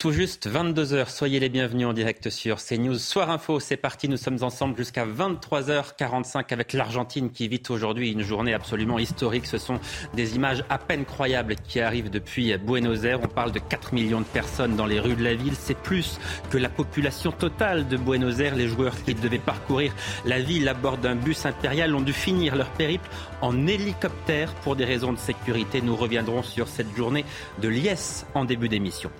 Tout juste 22h, soyez les bienvenus en direct sur CNews. Soir Info, c'est parti, nous sommes ensemble jusqu'à 23h45 avec l'Argentine qui vit aujourd'hui une journée absolument historique. Ce sont des images à peine croyables qui arrivent depuis Buenos Aires. On parle de 4 millions de personnes dans les rues de la ville. C'est plus que la population totale de Buenos Aires. Les joueurs qui devaient parcourir la ville à bord d'un bus impérial ont dû finir leur périple en hélicoptère pour des raisons de sécurité. Nous reviendrons sur cette journée de liesse en début d'émission.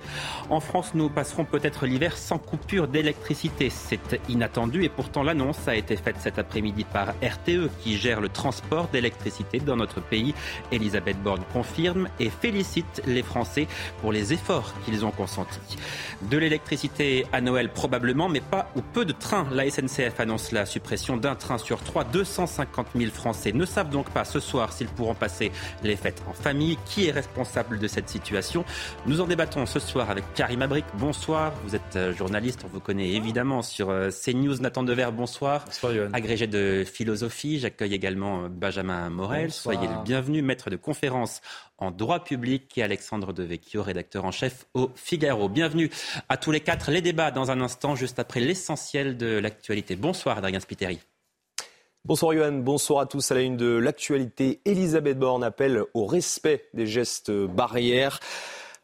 En France, nous passerons peut-être l'hiver sans coupure d'électricité. C'est inattendu et pourtant l'annonce a été faite cet après-midi par RTE qui gère le transport d'électricité dans notre pays. Elisabeth Borne confirme et félicite les Français pour les efforts qu'ils ont consentis. De l'électricité à Noël probablement, mais pas ou peu de trains. La SNCF annonce la suppression d'un train sur trois. 250 000 Français ne savent donc pas ce soir s'ils pourront passer les fêtes en famille. Qui est responsable de cette situation? Nous en débattons ce soir avec Karim Mabric, bonsoir. Vous êtes euh, journaliste, on vous connaît évidemment sur euh, CNews. Nathan Dever, bonsoir. Bonsoir, Agrégé de philosophie, j'accueille également euh, Benjamin Morel. Soyez le bienvenu, maître de conférence en droit public et Alexandre Devecchio, rédacteur en chef au Figaro. Bienvenue à tous les quatre. Les débats dans un instant, juste après l'essentiel de l'actualité. Bonsoir, Adrien Spiteri. Bonsoir Johan, bonsoir à tous. À la une de l'actualité, Elisabeth Borne appelle au respect des gestes barrières.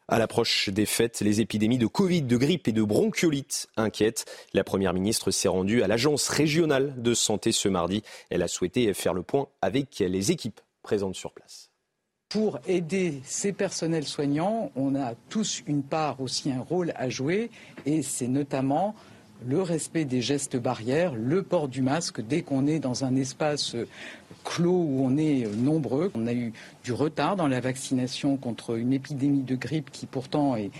À l'approche des fêtes, les épidémies de Covid, de grippe et de bronchiolite inquiètent. La Première ministre s'est rendue à l'Agence régionale de santé ce mardi. Elle a souhaité faire le point avec les équipes présentes sur place. Pour aider ces personnels soignants, on a tous une part aussi un rôle à jouer et c'est notamment le respect des gestes barrières, le port du masque dès qu'on est dans un espace clos où on est nombreux. On a eu du retard dans la vaccination contre une épidémie de grippe qui pourtant est,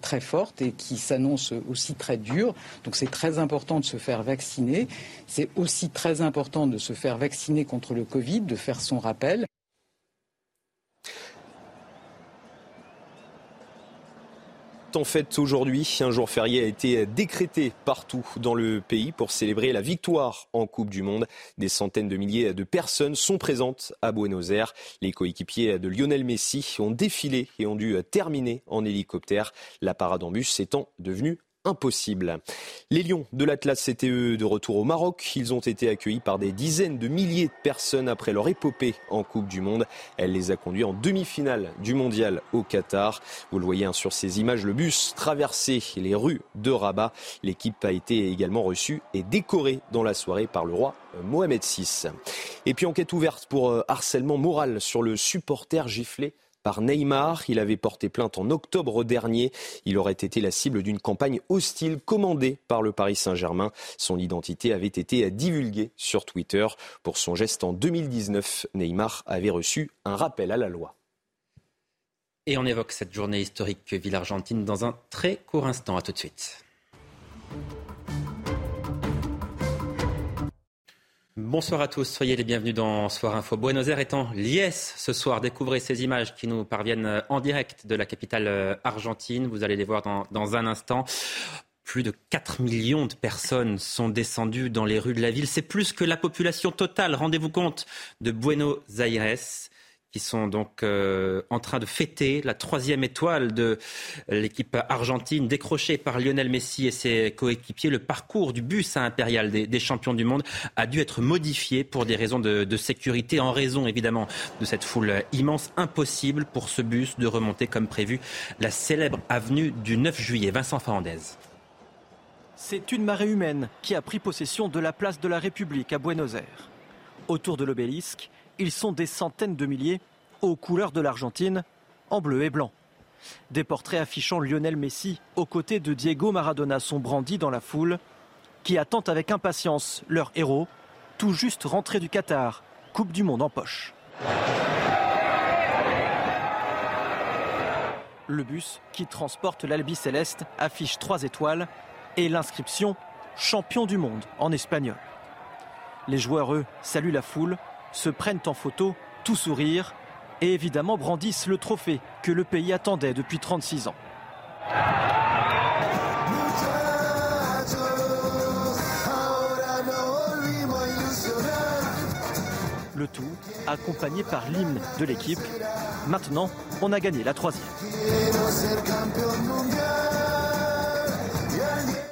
très forte et qui s'annonce aussi très dure. Donc c'est très important de se faire vacciner. C'est aussi très important de se faire vacciner contre le Covid, de faire son rappel. En fait aujourd'hui. Un jour férié a été décrété partout dans le pays pour célébrer la victoire en Coupe du Monde. Des centaines de milliers de personnes sont présentes à Buenos Aires. Les coéquipiers de Lionel Messi ont défilé et ont dû terminer en hélicoptère. La parade en bus étant devenue impossible. Les Lions de l'Atlas CTE de retour au Maroc, ils ont été accueillis par des dizaines de milliers de personnes après leur épopée en Coupe du Monde. Elle les a conduits en demi-finale du Mondial au Qatar. Vous le voyez hein, sur ces images, le bus traversait les rues de Rabat. L'équipe a été également reçue et décorée dans la soirée par le roi Mohamed VI. Et puis enquête ouverte pour euh, harcèlement moral sur le supporter giflé par Neymar. Il avait porté plainte en octobre dernier. Il aurait été la cible d'une campagne hostile commandée par le Paris Saint-Germain. Son identité avait été divulguée sur Twitter. Pour son geste en 2019, Neymar avait reçu un rappel à la loi. Et on évoque cette journée historique que vit l'Argentine dans un très court instant. À tout de suite. Bonsoir à tous, soyez les bienvenus dans Soir Info. Buenos Aires en liesse ce soir. Découvrez ces images qui nous parviennent euh, en direct de la capitale euh, argentine. Vous allez les voir dans, dans un instant. Plus de 4 millions de personnes sont descendues dans les rues de la ville. C'est plus que la population totale, rendez-vous compte, de Buenos Aires qui sont donc euh, en train de fêter la troisième étoile de l'équipe argentine décrochée par Lionel Messi et ses coéquipiers. Le parcours du bus Impérial des, champions du monde a dû être modifié pour des raisons de, de, sécurité, en raison évidemment de cette foule immense. Impossible pour ce bus de remonter comme prévu la célèbre avenue du 9 juillet. Vincent Fernandez. C'est une marée humaine qui a pris possession de la place de la République à Buenos Aires. Autour de l'obélisque, ils sont des centaines de milliers aux couleurs de l'Argentine, en bleu et blanc. Des portraits affichant Lionel Messi aux côtés de Diego Maradona sont brandis dans la foule, qui attendent avec impatience leur héros, tout juste rentré du Qatar, Coupe du Monde en poche. Le bus qui transporte l'Albi Céleste affiche trois étoiles et l'inscription Champion du monde en espagnol. Les joueurs, eux, saluent la foule, se prennent en photo, tout sourire, et évidemment brandissent le trophée que le pays attendait depuis 36 ans. Le tout accompagné par l'hymne de l'équipe. Maintenant, on a gagné la troisième.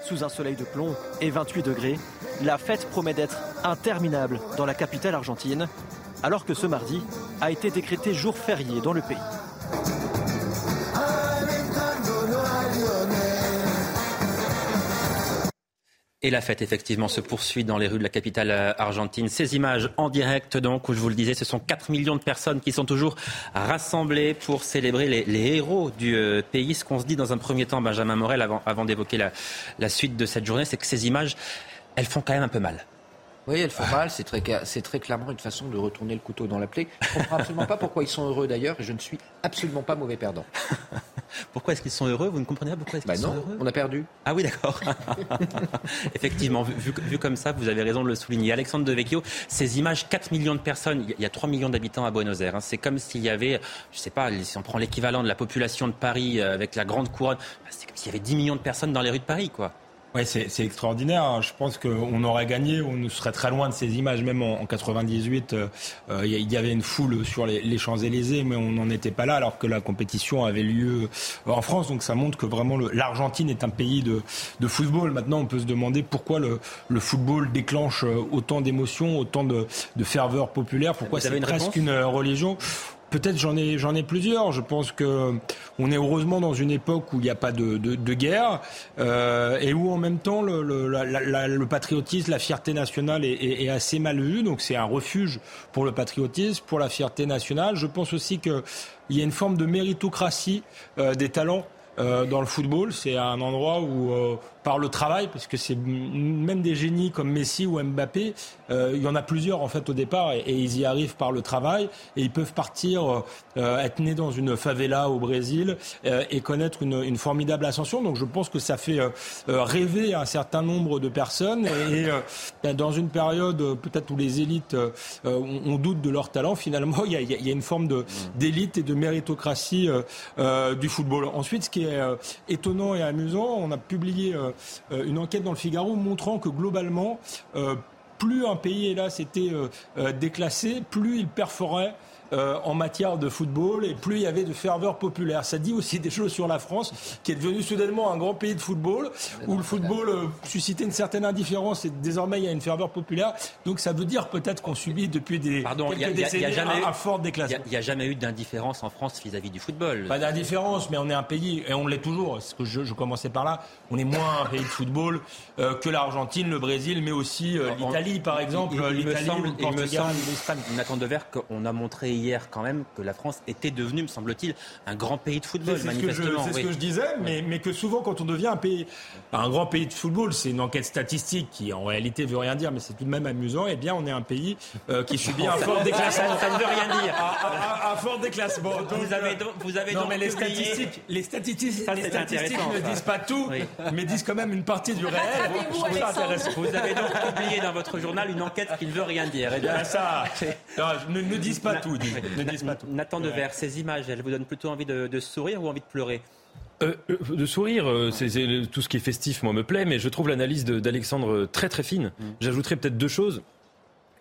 Sous un soleil de plomb et 28 degrés, la fête promet d'être interminable dans la capitale argentine, alors que ce mardi a été décrété jour férié dans le pays. Et la fête, effectivement, se poursuit dans les rues de la capitale euh, argentine. Ces images en direct, donc, où je vous le disais, ce sont 4 millions de personnes qui sont toujours rassemblées pour célébrer les, héros du euh, pays. Ce qu'on se dit dans un premier temps, Benjamin Morel, avant, d'évoquer la suite de cette journée, c'est que ces images, elles font quand même un peu mal. Oui, elles font mal. C'est très, c'est très clairement une façon de retourner le couteau dans la plaie. Je ne comprends absolument pas pourquoi ils sont heureux d'ailleurs. Et je ne suis absolument pas mauvais perdant. pourquoi est-ce qu'ils sont heureux? Vous ne comprenez pas pourquoi est-ce qu'ils bah sont heureux? On a perdu. Ah oui, d'accord. Effectivement, vu, vu, comme ça, vous avez raison de le souligner. Alexandre Devecchio, ces images, 4 millions de personnes, il y a 3 millions d'habitants à Buenos Aires. Hein. C'est comme s'il y avait, je ne sais pas, si on prend l'équivalent de la population de Paris euh, avec la grande couronne, bah, c'est comme s'il y avait 10 millions de personnes dans les rues de Paris, quoi. Ouais, c'est extraordinaire. Je pense qu'on aurait gagné, on serait très loin de ces images. Même en, 98, euh, euh, il y avait une foule sur les, Champs-Élysées, mais on n'en était pas là, alors que la compétition avait lieu euh, en France. Donc ça montre que vraiment l'Argentine est un pays de, de, football. Maintenant, on peut se demander pourquoi le, le football déclenche autant d'émotions, autant de, de ferveur populaire. Pourquoi c'est presque une religion Peut-être j'en ai j'en ai plusieurs. Je pense que on est heureusement dans une époque où il n'y a pas de, de, guerre euh, et où en même temps le, le, le patriotisme, la fierté nationale est, est, assez mal vue. Donc c'est un refuge pour le patriotisme, pour la fierté nationale. Je pense aussi qu'il y a une forme de méritocratie euh, des talents euh, dans le football. C'est un endroit où, euh, par le travail, parce que c'est même des génies comme Messi ou Mbappé, euh, il y en a plusieurs en fait au départ et, ils y arrivent par le travail et ils peuvent partir, être nés dans une favela au Brésil et connaître une, une, formidable ascension. Donc je pense que ça fait rêver un certain nombre de personnes et, ben, dans une période peut-être où les élites on, doute de leur talent, finalement il y a, y a, une forme d'élite et de méritocratie du football. Ensuite, ce qui est euh, étonnant et amusant. On a publié euh, euh, une enquête dans le Figaro montrant que globalement, plus un pays, hélas, était déclassé, plus il perforait euh, en matière de football et plus il y avait de ferveur populaire. Ça dit aussi des choses sur la France, qui est devenue soudainement un grand pays de football, où le football euh, suscitait une certaine indifférence et désormais il y a une ferveur populaire. Donc ça veut dire peut-être qu'on subit depuis des Pardon, quelques décennies un, fort déclassement. Il n'y a, jamais eu d'indifférence en France vis-à-vis du football. Pas d'indifférence, mais on est un pays, et on l'est toujours, ce que je, commençais par là, on est moins un pays de football euh, que l'Argentine, le Brésil, mais aussi l'Italie par exemple, l'Italie, le Portugal, l'Espagne. Nathan qu'on a montré hier quand même que la France était devenue, me semble-t-il, un grand pays de football, c'est manifestement. C'est ce, que je disais, mais, mais, que souvent, quand on devient un pays, un grand pays de football, c'est une enquête statistique qui, en réalité, veut rien dire, mais c'est tout de même amusant. Eh bien, on est un pays euh, qui subit un fort déclassement. Ça, ne veut rien dire. Un, fort déclassement. vous avez, donc, vous avez non, mais les statistiques, les statistiques, les statistiques ne disent pas tout, mais disent quand même une partie du réel. Vous avez donc publié dans votre journal une enquête qui ne veut rien dire. Eh bien, ça, ne, ne disent pas tout. Nathan Devers, ces images, elles vous donnent plutôt envie de, sourire ou envie de pleurer euh, euh, de sourire, euh, c'est, tout ce qui est festif, moi, me plaît, mais je trouve l'analyse d'Alexandre très très fine. Mm. J'ajouterais peut-être deux choses.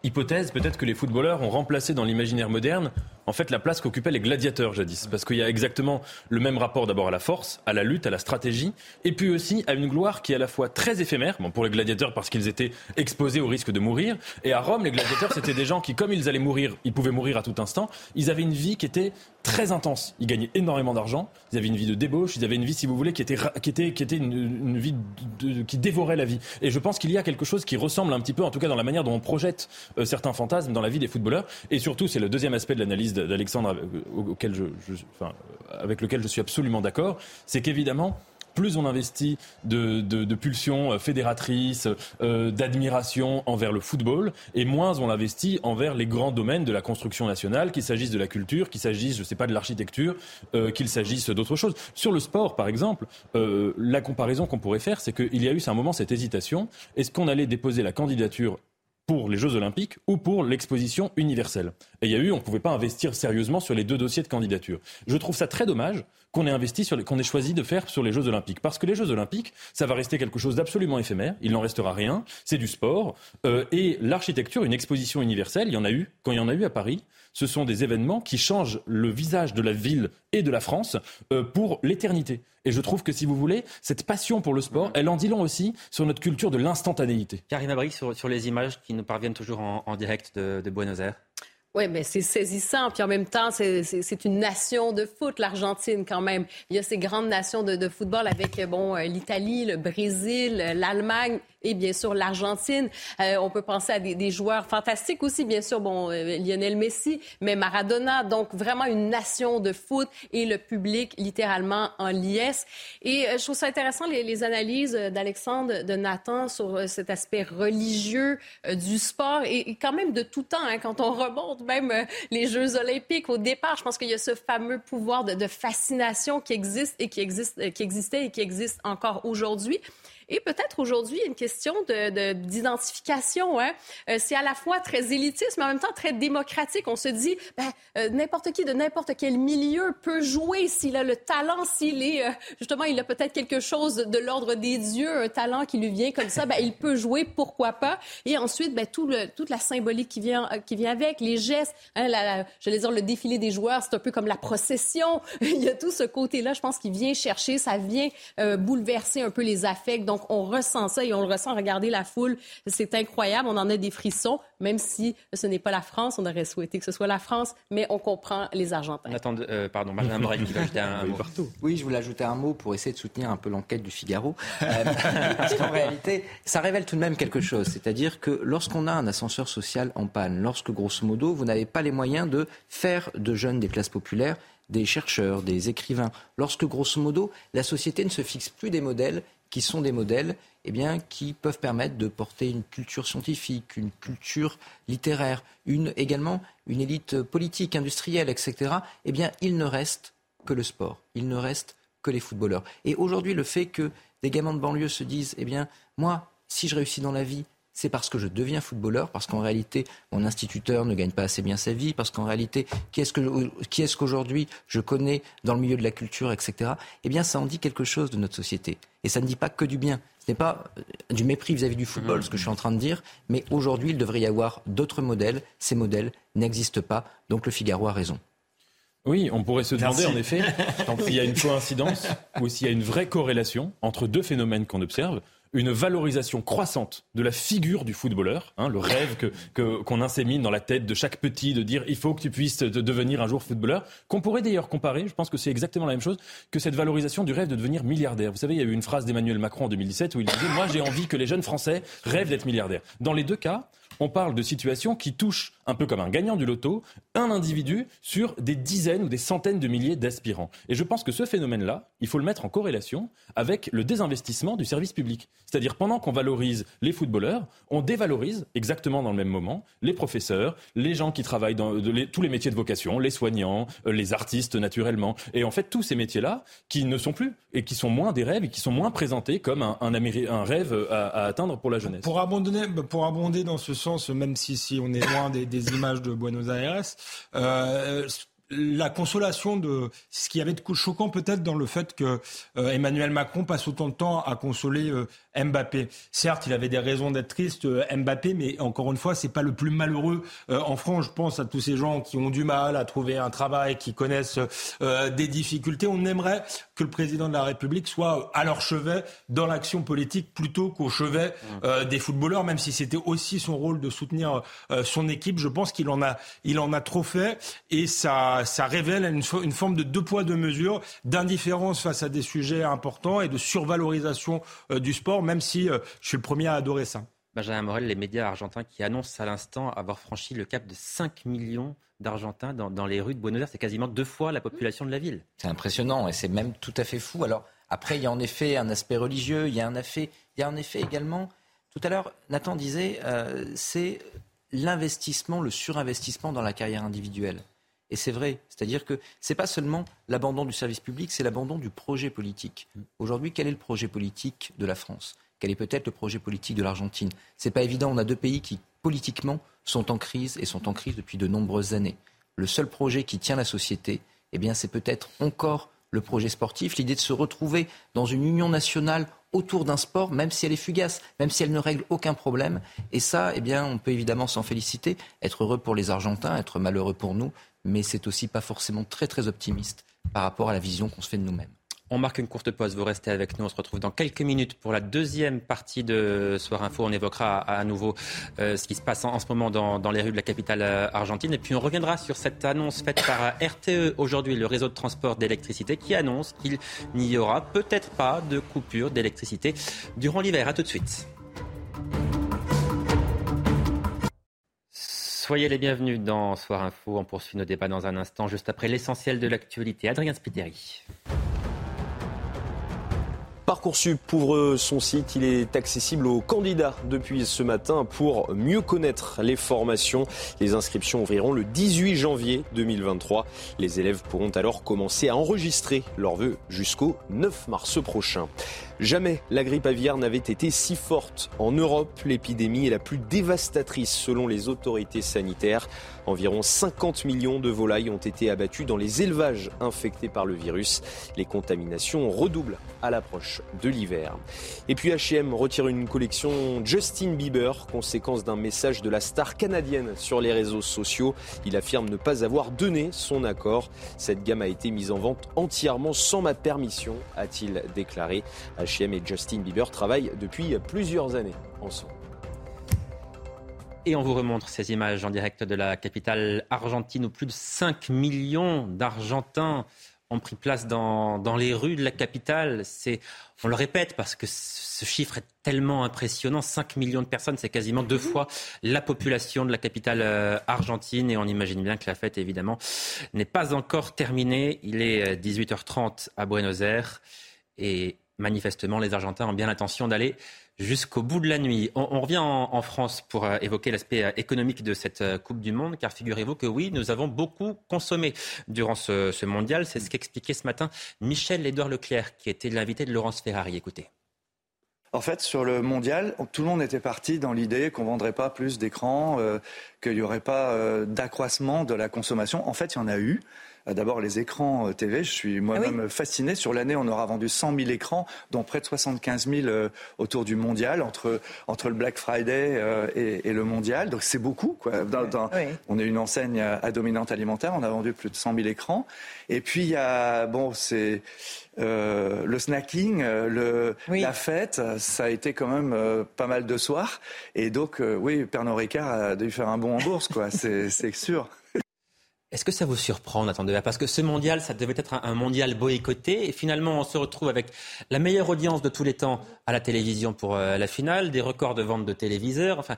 Hypothèse, peut-être que les footballeurs ont remplacé dans l'imaginaire moderne en fait la place qu'occupaient les gladiateurs jadis. Parce qu'il y a exactement le même rapport d'abord à la force, à la lutte, à la stratégie, et puis aussi à une gloire qui est à la fois très éphémère, bon, pour les gladiateurs parce qu'ils étaient exposés au risque de mourir, et à Rome, les gladiateurs, c'était des gens qui, comme ils allaient mourir, ils pouvaient mourir à tout instant, ils avaient une vie qui était très intense. Ils gagnaient énormément d'argent, ils avaient une vie de débauche, ils avaient une vie, si vous voulez, qui était, qui était, qui était une, vie qui dévorait la vie. Et je pense qu'il y a quelque chose qui ressemble un petit peu, en tout cas dans la manière dont on projette euh, certains fantasmes dans la vie des footballeurs, et surtout, c'est le deuxième aspect de l'analyse d'Alexandre avec lequel je suis absolument d'accord, c'est qu'évidemment, plus on investit de, pulsions fédératrices, d'admiration envers le football, et moins on investit envers les grands domaines de la construction nationale, qu'il s'agisse de la culture, qu'il s'agisse, je sais pas, de l'architecture, qu'il s'agisse d'autres choses. Sur le sport, par exemple, la comparaison qu'on pourrait faire, c'est qu'il y a eu, à un moment, cette hésitation. Est-ce qu'on allait déposer la candidature pour les Jeux Olympiques ou pour l'exposition universelle. Et il y a eu, on ne pouvait pas investir sérieusement sur les deux dossiers de candidature. Je trouve ça très dommage qu'on ait investi sur qu'on ait choisi de faire sur les Jeux Olympiques, parce que les Jeux Olympiques, ça va rester quelque chose d'absolument éphémère. Il n'en restera rien. C'est du sport euh, et l'architecture, une exposition universelle. Il y en a eu quand il y en a eu à Paris ce sont des événements qui changent le visage de la ville et de la France euh, pour l'éternité. Et je trouve que si vous voulez, cette passion pour le sport, elle en dit long aussi sur notre culture de l'instantanéité. Karine Abri, sur, sur, les images qui nous parviennent toujours en, direct de, de Buenos Aires. Oui, mais c'est saisissant. Puis en même temps, c'est une nation de foot, l'Argentine, quand même. Il y a ces grandes nations de, de football avec bon euh, l'Italie, le Brésil, l'Allemagne et bien sûr l'Argentine. Euh, on peut penser à des, des, joueurs fantastiques aussi, bien sûr, bon, euh, Lionel Messi, mais Maradona. Donc vraiment une nation de foot et le public littéralement en liesse. Et euh, je trouve ça intéressant les, les analyses d'Alexandre, de Nathan sur cet aspect religieux du sport et, et, quand même de tout temps. Hein, quand on remonte même les Jeux olympiques au départ, je pense qu'il y a ce fameux pouvoir de, de fascination qui existe et qui existe, qui existait et qui existe encore aujourd'hui. Et peut-être aujourd'hui une question d'identification. De, hein? Euh, c'est à la fois très élitiste, mais en même temps très démocratique. On se dit, ben, euh, n'importe qui de n'importe quel milieu peut jouer s'il a le talent, s'il est, euh, justement, il a peut-être quelque chose de l'ordre des dieux, un talent qui lui vient comme ça, ben, il peut jouer, pourquoi pas. Et ensuite, ben, toute la symbolique qui vient, avec, les gestes, hein, la, je vais dire, le défilé des joueurs, c'est un peu comme la procession. il y a tout ce côté-là, je pense, qui vient chercher, ça vient bouleverser un peu les affects. On ressent ça et on le ressent. Regardez la foule, c'est incroyable. On en a des frissons, même si ce n'est pas la France. On aurait souhaité que ce soit la France, mais on comprend les Argentins. Attends, euh, pardon, Benjamin Morel qui va ajouter un, mot. Oui, je voulais ajouter un mot pour essayer de soutenir un peu l'enquête du Figaro. Euh, parce qu'en réalité, ça révèle tout de même quelque chose. C'est-à-dire que lorsqu'on a un ascenseur social en panne, lorsque grosso modo, vous n'avez pas les moyens de faire de jeunes des classes populaires des chercheurs, des écrivains, lorsque grosso modo la société ne se fixe plus des modèles qui sont des modèles eh bien, qui peuvent permettre de porter une culture scientifique, une culture littéraire, une, également une élite politique, industrielle, etc., eh bien, il ne reste que le sport, il ne reste que les footballeurs. Et aujourd'hui, le fait que des gamins de banlieue se disent, eh bien, moi, si je réussis dans la vie, c'est parce que je deviens footballeur, parce qu'en réalité, mon instituteur ne gagne pas assez bien sa vie, parce qu'en réalité, qui est-ce qu'aujourd'hui je connais dans le milieu de la culture, etc. Eh bien, ça en dit quelque chose de notre société. Et ça ne dit pas que du bien. Ce n'est pas euh, du mépris vis-à-vis du football, mmh. ce que je suis en train de dire, mais aujourd'hui, il devrait y avoir d'autres modèles. Ces modèles n'existent pas, donc le Figaro a raison. Oui, on pourrait se demander en effet s'il y a une coïncidence ou s'il y a une vraie corrélation entre deux phénomènes qu'on observe une valorisation croissante de la figure du footballeur, hein, le rêve que qu'on insémine dans la tête de chaque petit de dire il faut que tu puisses devenir un jour footballeur, qu'on pourrait d'ailleurs comparer, je pense que c'est exactement la même chose, que cette valorisation du rêve de devenir milliardaire. Vous savez, il y a eu une phrase d'Emmanuel Macron en 2017 où il disait moi j'ai envie que les jeunes Français rêvent d'être milliardaires. Dans les deux cas, on parle de situations qui touchent, un peu comme un gagnant du loto, un individu sur des dizaines ou des centaines de milliers d'aspirants. Et je pense que ce phénomène-là, il faut le mettre en corrélation avec le désinvestissement du service public. C'est-à-dire pendant qu'on valorise les footballeurs, on dévalorise exactement dans le même moment les professeurs, les gens qui travaillent dans tous les métiers de vocation, les soignants, euh, les artistes naturellement. Et en fait, tous ces métiers-là qui ne sont plus et qui sont moins des rêves et qui sont moins présentés comme un, un, rêve à, atteindre pour la jeunesse. Pour abonder, pour abonder dans ce sens, même si, si on est loin des, images de Buenos Aires, euh, la consolation de ce qui avait de choquant peut-être dans le fait que euh, Emmanuel Macron passe autant de temps à consoler euh, Mbappé. Certes, il avait des raisons d'être triste euh, Mbappé, mais encore une fois, c'est pas le plus malheureux en France. Je pense à tous ces gens qui ont du mal à trouver un travail, qui connaissent des difficultés. On aimerait que le président de la République soit à leur chevet dans l'action politique plutôt qu'au chevet mmh. des footballeurs, même si c'était aussi son rôle de soutenir son équipe. Je pense qu'il en a, il en a trop fait et ça ça, révèle une, forme de deux poids, deux mesures, d'indifférence face à des sujets importants et de survalorisation euh, du sport, même si euh, je suis le premier à adorer ça. Benjamin Morel, les médias argentins qui annoncent à l'instant avoir franchi le cap de 5 millions d'Argentins dans, dans, les rues de Buenos Aires. C'est quasiment deux fois la population de la ville. C'est impressionnant et c'est même tout à fait fou. Alors, Après, il y a en effet un aspect religieux, il y a un effet, il y a un effet également. Tout à l'heure, Nathan disait, euh, c'est l'investissement, le surinvestissement dans la carrière individuelle. Et c'est vrai, c'est-à-dire que ce n'est pas seulement l'abandon du service public, c'est l'abandon du projet politique. Aujourd'hui, quel est le projet politique de la France? Quel est peut-être le projet politique de l'Argentine? C'est pas évident. On a deux pays qui politiquement sont en crise et sont en crise depuis de nombreuses années. Le seul projet qui tient la société, eh bien, c'est peut-être encore le projet sportif, l'idée de se retrouver dans une union nationale autour d'un sport, même si elle est fugace, même si elle ne règle aucun problème. Et ça, eh bien, on peut évidemment s'en féliciter, être heureux pour les Argentins, être malheureux pour nous, mais c'est aussi pas forcément très très optimiste par rapport à la vision qu'on se fait de nous-mêmes. On marque une courte pause, vous restez avec nous. On se retrouve dans quelques minutes pour la deuxième partie de Soir Info. On évoquera à, nouveau euh, ce qui se passe en, ce moment dans, les rues de la capitale euh, argentine. Et puis on reviendra sur cette annonce faite par RTE aujourd'hui, le réseau de transport d'électricité, qui annonce qu'il n'y aura peut-être pas de coupure d'électricité durant l'hiver. A tout de suite. Soyez les bienvenus dans Soir Info. On poursuit nos débats dans un instant, juste après l'essentiel de l'actualité. Adrien Spiteri. Parcoursup ouvre son site. Il est accessible aux candidats depuis ce matin pour mieux connaître les formations. Les inscriptions ouvriront le 18 janvier 2023. Les élèves pourront alors commencer à enregistrer leurs vœux jusqu'au 9 mars prochain. Jamais la grippe aviaire n'avait été si forte en Europe. L'épidémie est la plus dévastatrice selon les autorités sanitaires. Environ 50 millions de volailles ont été abattues dans les élevages infectés par le virus. Les contaminations redoublent à l'approche de l'hiver. Et puis H&M retire une collection Justin Bieber, conséquence d'un message de la star canadienne sur les réseaux sociaux. Il affirme ne pas avoir donné son accord. Cette gamme a été mise en vente entièrement sans ma permission, a-t-il déclaré. H&M et Justin Bieber travaillent depuis plusieurs années ensemble. Et on vous remontre ces images en direct de la capitale argentine où plus de 5 millions d'Argentins ont pris place dans, les rues de la capitale. C'est, on le répète parce que ce chiffre est tellement impressionnant. 5 millions de personnes, c'est quasiment deux fois la population de la capitale euh, argentine. Et on imagine bien que la fête, évidemment, n'est pas encore terminée. Il est 18h30 euh, à Buenos Aires. Et manifestement, les Argentins ont bien l'intention d'aller jusqu'au bout de la nuit. On, revient en, France pour euh, évoquer l'aspect euh, économique de cette euh, Coupe du Monde, car figurez-vous que oui, nous avons beaucoup consommé durant ce, mondial. C'est ce qu'expliquait ce matin Michel-Édouard Leclerc, qui était l'invité de Laurence Ferrari. Écoutez. En fait, sur le mondial, tout le monde était parti dans l'idée qu'on vendrait pas plus d'écrans, qu'il n'y aurait pas d'accroissement de la consommation. En fait, il y en a eu. Euh, d'abord les écrans euh, TV. Je suis moi-même ah fasciné. Sur l'année, on aura vendu 100 000 écrans, dont près de 75 000 euh, autour du mondial, entre, entre le Black Friday et, le mondial. Donc c'est beaucoup. Quoi. On est une enseigne à, dominante alimentaire. On a vendu plus de 100 000 écrans. Et puis il y a bon, c'est le snacking, le, la fête, ça a été quand même pas mal de soirs. Et donc, oui, Pernod Ricard a dû faire un bond en bourse, quoi. c'est sûr. Est-ce que ça vous surprend, Nathan Parce que ce mondial, ça devait être un, mondial boycotté. Et finalement, on se retrouve avec la meilleure audience de tous les temps à la télévision pour euh, la finale, des records de vente de téléviseurs. Enfin,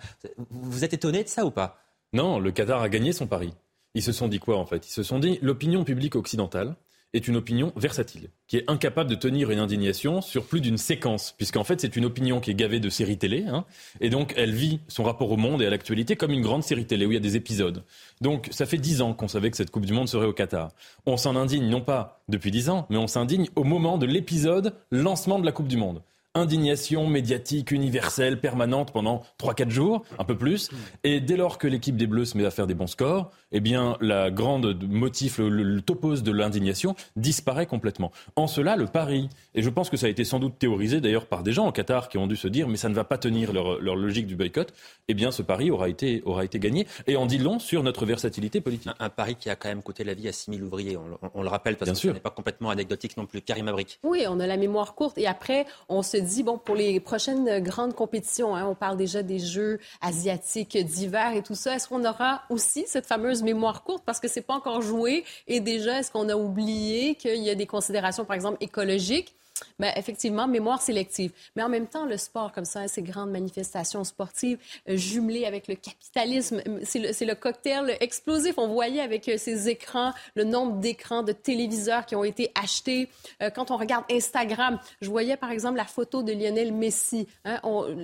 vous êtes étonné de ça ou pas? Non, le Qatar a gagné son pari. Ils se sont dit quoi en fait? Ils se sont dit l'opinion publique occidentale est une opinion versatile, qui est incapable de tenir une indignation sur plus d'une séquence, puisqu'en fait c'est une opinion qui est gavée de séries télé, hein, et donc elle vit son rapport au monde et à l'actualité comme une grande série télé où il y a des épisodes. Donc ça fait dix ans qu'on savait que cette Coupe du Monde serait au Qatar. On s'en indigne non pas depuis dix ans, mais on s'indigne au moment de l'épisode lancement de la Coupe du Monde indignation médiatique universelle permanente pendant 3-4 jours, un peu plus. Et dès lors que l'équipe des Bleus se met à faire des bons scores, eh bien, la grande motif, le, topos de l'indignation disparaît complètement. En cela, le pari, et je pense que ça a été sans doute théorisé d'ailleurs par des gens au Qatar qui ont dû se dire, mais ça ne va pas tenir leur, logique du boycott, eh bien, ce pari aura été, aura été gagné. Et en dit long sur notre versatilité politique. Un, pari qui a quand même coûté la vie à 6 000 ouvriers, on, le rappelle, parce que ce n'est pas complètement anecdotique non plus. Karim Abrik. Oui, on a la mémoire courte. Et après, on se dit, bon, pour les prochaines grandes compétitions, hein, on parle déjà des Jeux asiatiques d'hiver et tout ça, est-ce qu'on aura aussi cette fameuse mémoire courte? Parce que c'est pas encore joué et déjà, est-ce qu'on a oublié qu'il y a des considérations, par exemple, écologiques? Effectivement, mémoire sélective. Mais en même temps, le sport, comme ça, ces grandes manifestations sportives euh, jumelées avec le capitalisme, euh, c'est le, le, cocktail explosif. On voyait avec euh, ces écrans, le nombre d'écrans, de téléviseurs qui ont été achetés. quand on regarde Instagram, je voyais par exemple la photo de Lionel Messi. Hein,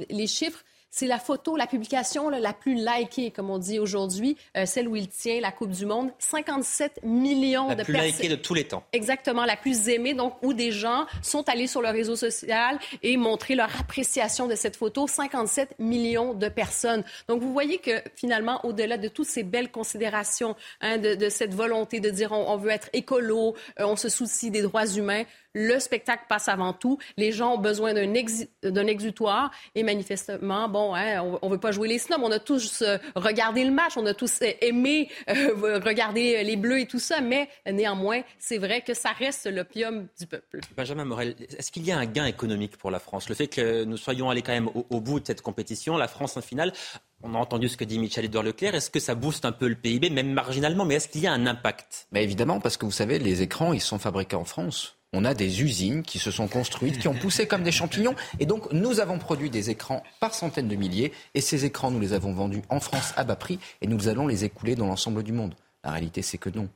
les chiffres c'est la photo, la publication la plus likée, comme on dit aujourd'hui, euh, celle où il tient la Coupe du Monde. 57 millions de personnes. La plus likée de tous les temps. Exactement, la plus aimée, donc où des gens sont allés sur le réseau social et montré leur appréciation de cette photo. 57 millions de personnes. Donc vous voyez que finalement, au-delà de toutes ces belles considérations, hein, de, cette volonté de dire on, veut être écolo, euh, on se soucie des droits humains, le spectacle passe avant tout. Les gens ont besoin d'un exutoire et manifestement, bon, hein, on ne veut pas jouer les snobs. On a tous euh, regardé le match, on a tous euh, aimé euh, regarder les Bleus et tout ça, mais néanmoins, c'est vrai que ça reste l'opium du peuple. Benjamin Morel, est-ce qu'il y a un gain économique pour la France? Le fait que nous soyons allés quand même au, bout de cette compétition, la France en finale, on a entendu ce que dit Michel-Edouard Leclerc. Est-ce que ça booste un peu le PIB, même marginalement, mais est-ce qu'il y a un impact? Mais Évidemment, parce que vous savez, les écrans, ils sont fabriqués en France on a des usines qui se sont construites, qui ont poussé comme des champignons. Et donc, nous avons produit des écrans par centaines de milliers. Et ces écrans, nous les avons vendus en France à bas prix. Et nous allons les écouler dans l'ensemble du monde. La réalité, c'est que non.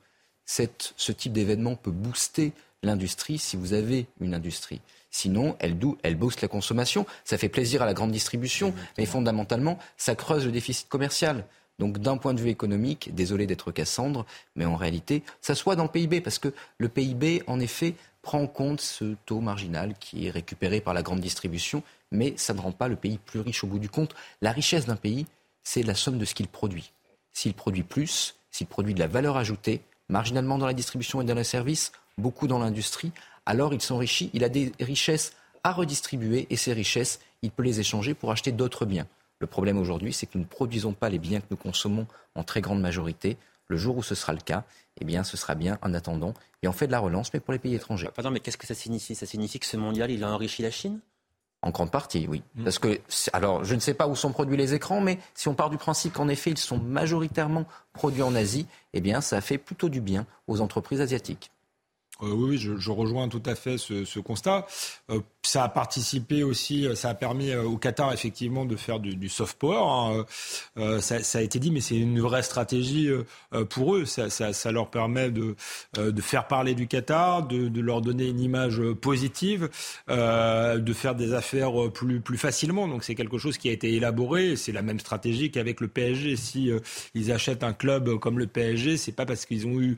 ce type d'événement peut booster l'industrie si vous avez une industrie. Sinon, elle, elle booste la consommation. Ça fait plaisir à la grande distribution. Mais fondamentalement, ça creuse le déficit commercial. Donc d'un point de vue économique, désolé d'être Cassandre, mais en réalité, ça soit dans le PIB, parce que le PIB, en effet, prend en compte ce taux marginal qui est récupéré par la grande distribution, mais ça ne rend pas le pays plus riche au bout du compte. La richesse d'un pays, c'est la somme de ce qu'il produit. S'il produit plus, s'il produit de la valeur ajoutée, marginalement dans la distribution et dans les services, beaucoup dans l'industrie, alors il s'enrichit, il a des richesses à redistribuer et ces richesses, il peut les échanger pour acheter d'autres biens. Le problème aujourd'hui, c'est que nous ne produisons pas les biens que nous consommons en très grande majorité. Le jour où ce sera le cas, eh bien, ce sera bien en attendant. Et on fait de la relance, mais pour les pays étrangers. Pardon, mais qu'est-ce que ça signifie? Ça signifie que ce mondial, il a enrichi la Chine? En grande partie, oui. Mm. Parce que, alors, je ne sais pas où sont produits les écrans, mais si on part du principe qu'en effet, ils sont majoritairement produits en Asie, eh bien, ça fait plutôt du bien aux entreprises asiatiques. Euh, oui, je, rejoins tout à fait ce, constat. Euh, ça a participé aussi, euh, ça a permis au Qatar effectivement de faire du, soft power. Hein. Ça, a été dit, mais c'est une vraie stratégie pour eux. Ça, leur permet de, faire parler du Qatar, de, leur donner une image positive, de faire des affaires plus, plus facilement. Donc c'est quelque chose qui a été élaboré. C'est la même stratégie qu'avec le PSG. Si ils achètent un club comme le PSG, c'est pas parce qu'ils ont eu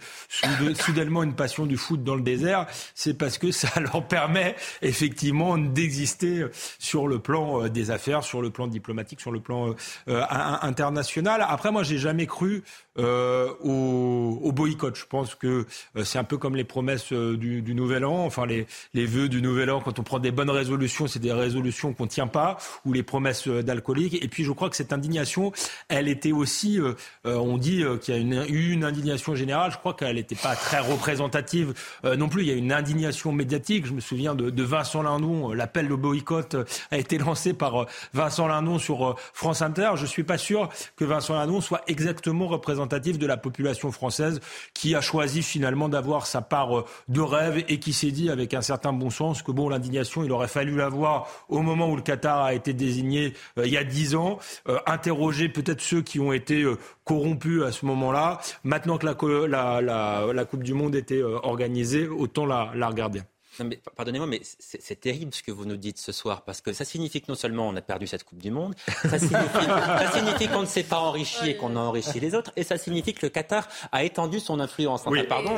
soudainement une passion du foot dans le désert, c'est parce que ça leur permet effectivement d'exister sur le plan euh, des affaires, sur le plan diplomatique, sur le plan euh, euh, international. Après, moi, j'ai jamais cru au, boycott. Je pense que c'est un peu comme les promesses du, Nouvel An, enfin les, les vœux du Nouvel An. Quand on prend des bonnes résolutions, c'est des résolutions qu'on tient pas, ou les promesses d'alcooliques. Et puis je crois que cette indignation, elle était aussi, on dit qu'il y a eu une indignation générale. Je crois qu'elle n'était pas très représentative non plus. Il y a une indignation médiatique. Je me souviens de, de Vincent Lindon. L'appel de boycott a été lancé par Vincent Lindon sur France Inter. Je suis pas sûr que Vincent Lindon soit exactement représentatif de la population française qui a choisi finalement d'avoir sa part euh, de rêve et qui s'est dit avec un certain bon sens que bon l'indignation il aurait fallu l'avoir au moment où le Qatar a été désigné euh, il y a dix ans, euh, interroger peut-être ceux qui ont été corrompus à ce moment-là. Maintenant que la, Coupe du Monde était organisée, autant la regarder pardonnez-moi, mais c'est terrible ce que vous nous dites ce soir, parce que ça signifie que non seulement on a perdu cette Coupe du Monde, ça signifie, qu'on ne s'est pas enrichi et qu'on a enrichi les autres, et ça signifie que le Qatar a étendu son influence. oui. pardon,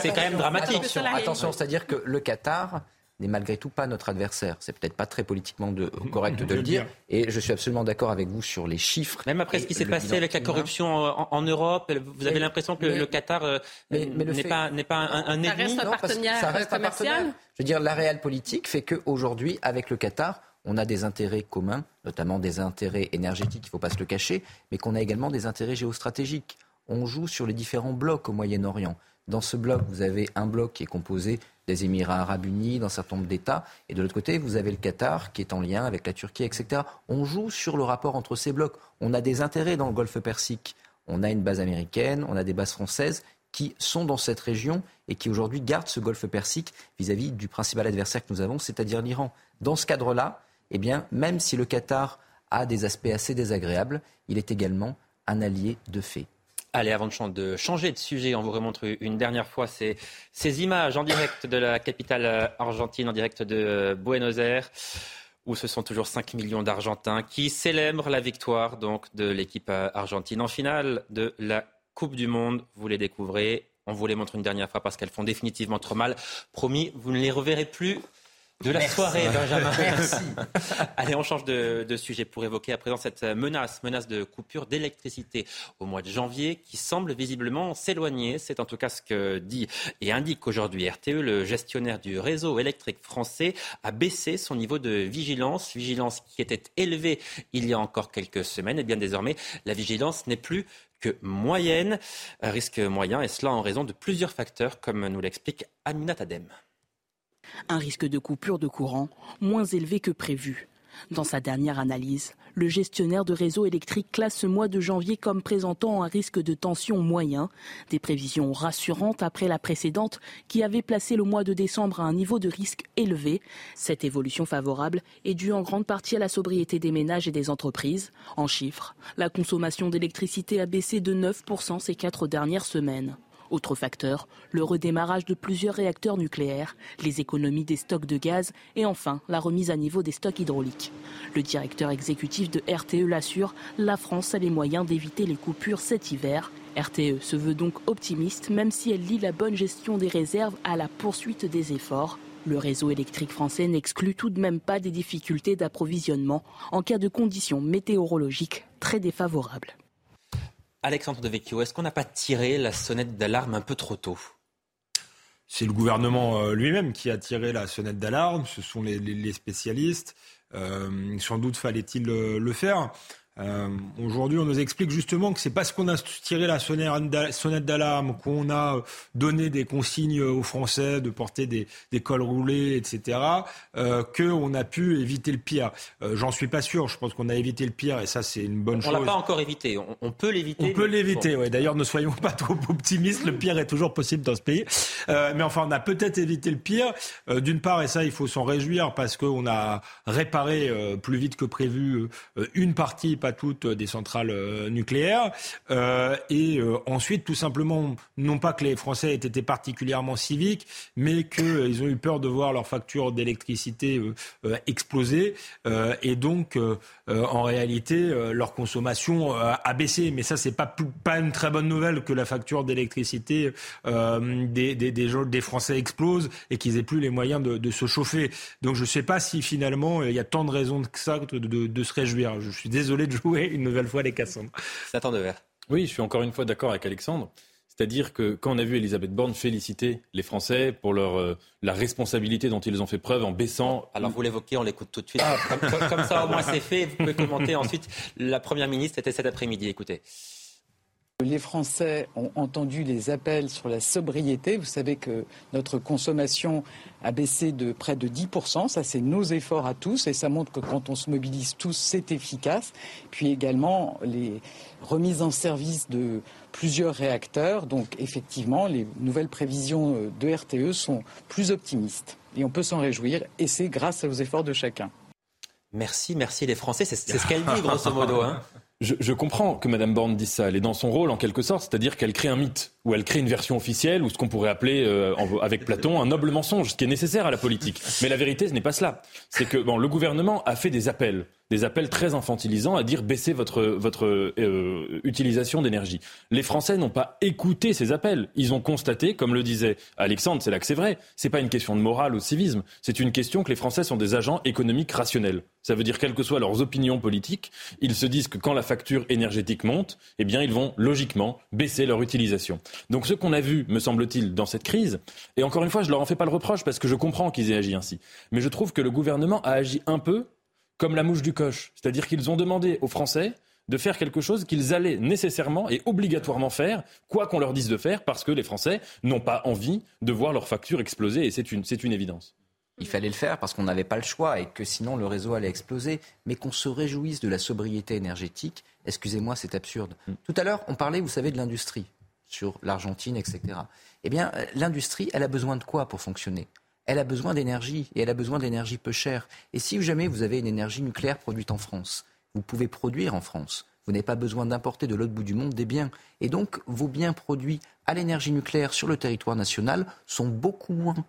c'est quand même dramatique. Attention, attention c'est-à-dire que le Qatar n'est malgré tout pas notre adversaire. C'est peut-être pas très politiquement de, correct de le dire. Et je suis absolument d'accord avec vous sur les chiffres. Même après ce qui s'est passé avec la corruption en, Europe, vous avez l'impression que le Qatar euh, n'est pas, pas un, un ça Reste un partenaire ça reste un partenaire. Je veux dire, la réelle politique fait qu'aujourd'hui, avec le Qatar, on a des intérêts communs, notamment des intérêts énergétiques, il ne faut pas se le cacher, mais qu'on a également des intérêts géostratégiques. On joue sur les différents blocs au Moyen-Orient. Dans ce bloc, vous avez un bloc qui est composé des Émirats arabes unis, d'un certain nombre d'États. Et de l'autre côté, vous avez le Qatar qui est en lien avec la Turquie, etc. On joue sur le rapport entre ces blocs. On a des intérêts dans le golfe Persique. On a une base américaine, on a des bases françaises qui sont dans cette région et qui aujourd'hui gardent ce golfe Persique vis-à-vis du principal adversaire que nous avons, c'est-à-dire l'Iran. Dans ce cadre-là, eh bien, même si le Qatar a des aspects assez désagréables, il est également un allié de fait. Allez, avant de changer de sujet, on vous remontre une dernière fois ces, images en direct de la capitale argentine, en direct de Buenos Aires où ce sont toujours 5 millions d'Argentins qui célèbrent la victoire donc de l'équipe argentine en finale de la Coupe du Monde. Vous les découvrez. On vous les montre une dernière fois parce qu'elles font définitivement trop mal. Promis, vous ne les reverrez plus de la soirée, Benjamin. Merci. Allez, on change de, de, sujet pour évoquer à présent cette menace, menace de coupure d'électricité au mois de janvier qui semble visiblement s'éloigner. C'est en tout cas ce que dit et indique aujourd'hui RTE. Le gestionnaire du réseau électrique français a baissé son niveau de vigilance, vigilance qui était élevée il y a encore quelques semaines. Et bien désormais, la vigilance n'est plus que moyenne, risque moyen, et cela en raison de plusieurs facteurs, comme nous l'explique Aminat Adem un risque de coupure de courant moins élevé que prévu. Dans sa dernière analyse, le gestionnaire de réseau électrique classe ce mois de janvier comme présentant un risque de tension moyen, des prévisions rassurantes après la précédente qui avait placé le mois de décembre à un niveau de risque élevé. Cette évolution favorable est due en grande partie à la sobriété des ménages et des entreprises. En chiffres, la consommation d'électricité a baissé de 9% ces quatre dernières semaines. Autre facteur, le redémarrage de plusieurs réacteurs nucléaires, les économies des stocks de gaz et enfin la remise à niveau des stocks hydrauliques. Le directeur exécutif de RTE l'assure, la France a les moyens d'éviter les coupures cet hiver. RTE se veut donc optimiste même si elle lie la bonne gestion des réserves à la poursuite des efforts. Le réseau électrique français n'exclut tout de même pas des difficultés d'approvisionnement en cas de conditions météorologiques très défavorables. Alexandre de Vecchio, est-ce qu'on n'a pas tiré la sonnette d'alarme un peu trop tôt? C'est le gouvernement euh, lui-même qui a tiré la sonnette d'alarme, ce sont les, spécialistes. Euh, sans doute fallait-il le faire. Euh, Aujourd'hui, on nous explique justement que c'est parce qu'on a tiré la sonnette d'alarme, qu'on a donné des consignes aux Français de porter des, des cols roulés, etc., euh, qu'on a pu éviter le pire. Euh, J'en suis pas sûr. Je pense qu'on a évité le pire et ça, c'est une bonne chose. On l'a pas encore évité. On, peut l'éviter. On peut l'éviter. Ouais. D'ailleurs, ne soyons pas trop optimistes. Le pire est toujours possible dans ce pays. Euh, mais enfin, on a peut-être évité le pire. Euh, d'une part, et ça, il faut s'en réjouir parce qu'on a réparé euh, plus vite que prévu une partie pas toutes des centrales euh, nucléaires. Euh, et euh, ensuite, tout simplement, non pas que les Français aient été particulièrement civiques, mais qu'ils ont eu peur de voir leur facture d'électricité exploser. et donc, en réalité, leur consommation a baissé. Mais ça, c'est pas, pas une très bonne nouvelle que la facture d'électricité des, des, des, Français explose et qu'ils aient plus les moyens de, se chauffer. Donc, je ne sais pas si finalement, il y a tant de raisons que ça de, de, de se réjouir. Je suis désolé de jouer une nouvelle fois les Cassandres. Nathan Devers. Oui, je suis encore une fois d'accord avec Alexandre. C'est-à-dire que quand on a vu Elisabeth Borne féliciter les Français pour leur, euh, la responsabilité dont ils ont fait preuve en baissant. Alors vous l'évoquez, on l'écoute tout de suite. Ah. Comme, ça, au moins, c'est fait. Vous pouvez commenter ensuite. La première ministre était cet après-midi. Écoutez. Les Français ont entendu les appels sur la sobriété. Vous savez que notre consommation a baissé de près de 10%. Ça, c'est nos efforts à tous et ça montre que quand on se mobilise tous, c'est efficace. Puis également les remises en service de plusieurs réacteurs. Donc effectivement, les nouvelles prévisions de RTE sont plus optimistes. Et on peut s'en réjouir et c'est grâce aux efforts de chacun. Merci, merci les Français. C'est ce qu'elle dit, grosso modo. Hein. Je, comprends que Mme Borne dise ça. Elle est dans son rôle, en quelque sorte, c'est-à-dire qu'elle crée un mythe, ou elle crée une version officielle, ou ce qu'on pourrait appeler, euh, avec Platon, un noble mensonge, ce qui est nécessaire à la politique. Mais la vérité, ce n'est pas cela. C'est que bon, le gouvernement a fait des appels des appels très infantilisants à dire baissez votre, votre euh, utilisation d'énergie. Les Français n'ont pas écouté ces appels. Ils ont constaté, comme le disait Alexandre, c'est là que c'est vrai, c'est pas une question de morale ou de civisme, c'est une question que les Français sont des agents économiques rationnels. Ça veut dire, quelles que soient leurs opinions politiques, ils se disent que quand la facture énergétique monte, eh bien, ils vont logiquement baisser leur utilisation. Donc, ce qu'on a vu, me semble-t-il, dans cette crise, et encore une fois, je leur en fais pas le reproche parce que je comprends qu'ils aient agi ainsi, mais je trouve que le gouvernement a agi un peu comme la mouche du coche. C'est-à-dire qu'ils ont demandé aux Français de faire quelque chose qu'ils allaient nécessairement et obligatoirement faire, quoi qu'on leur dise de faire, parce que les Français n'ont pas envie de voir leur facture exploser, et c'est une, une évidence. Il fallait le faire parce qu'on n'avait pas le choix et que sinon le réseau allait exploser. Mais qu'on se réjouisse de la sobriété énergétique, excusez-moi, c'est absurde. Mm. Tout à l'heure, on parlait, vous savez, de l'industrie. Sur l'Argentine, etc. Eh bien, euh, l'industrie, elle a besoin de quoi pour fonctionner? Elle a besoin d'énergie, et elle a besoin d'énergie peu chère. Et si jamais vous avez une énergie nucléaire produite en France, vous pouvez produire en France. Vous n'avez pas besoin d'importer de l'autre bout du monde des biens. Et donc, vos biens produits à l'énergie nucléaire sur le territoire national sont beaucoup moins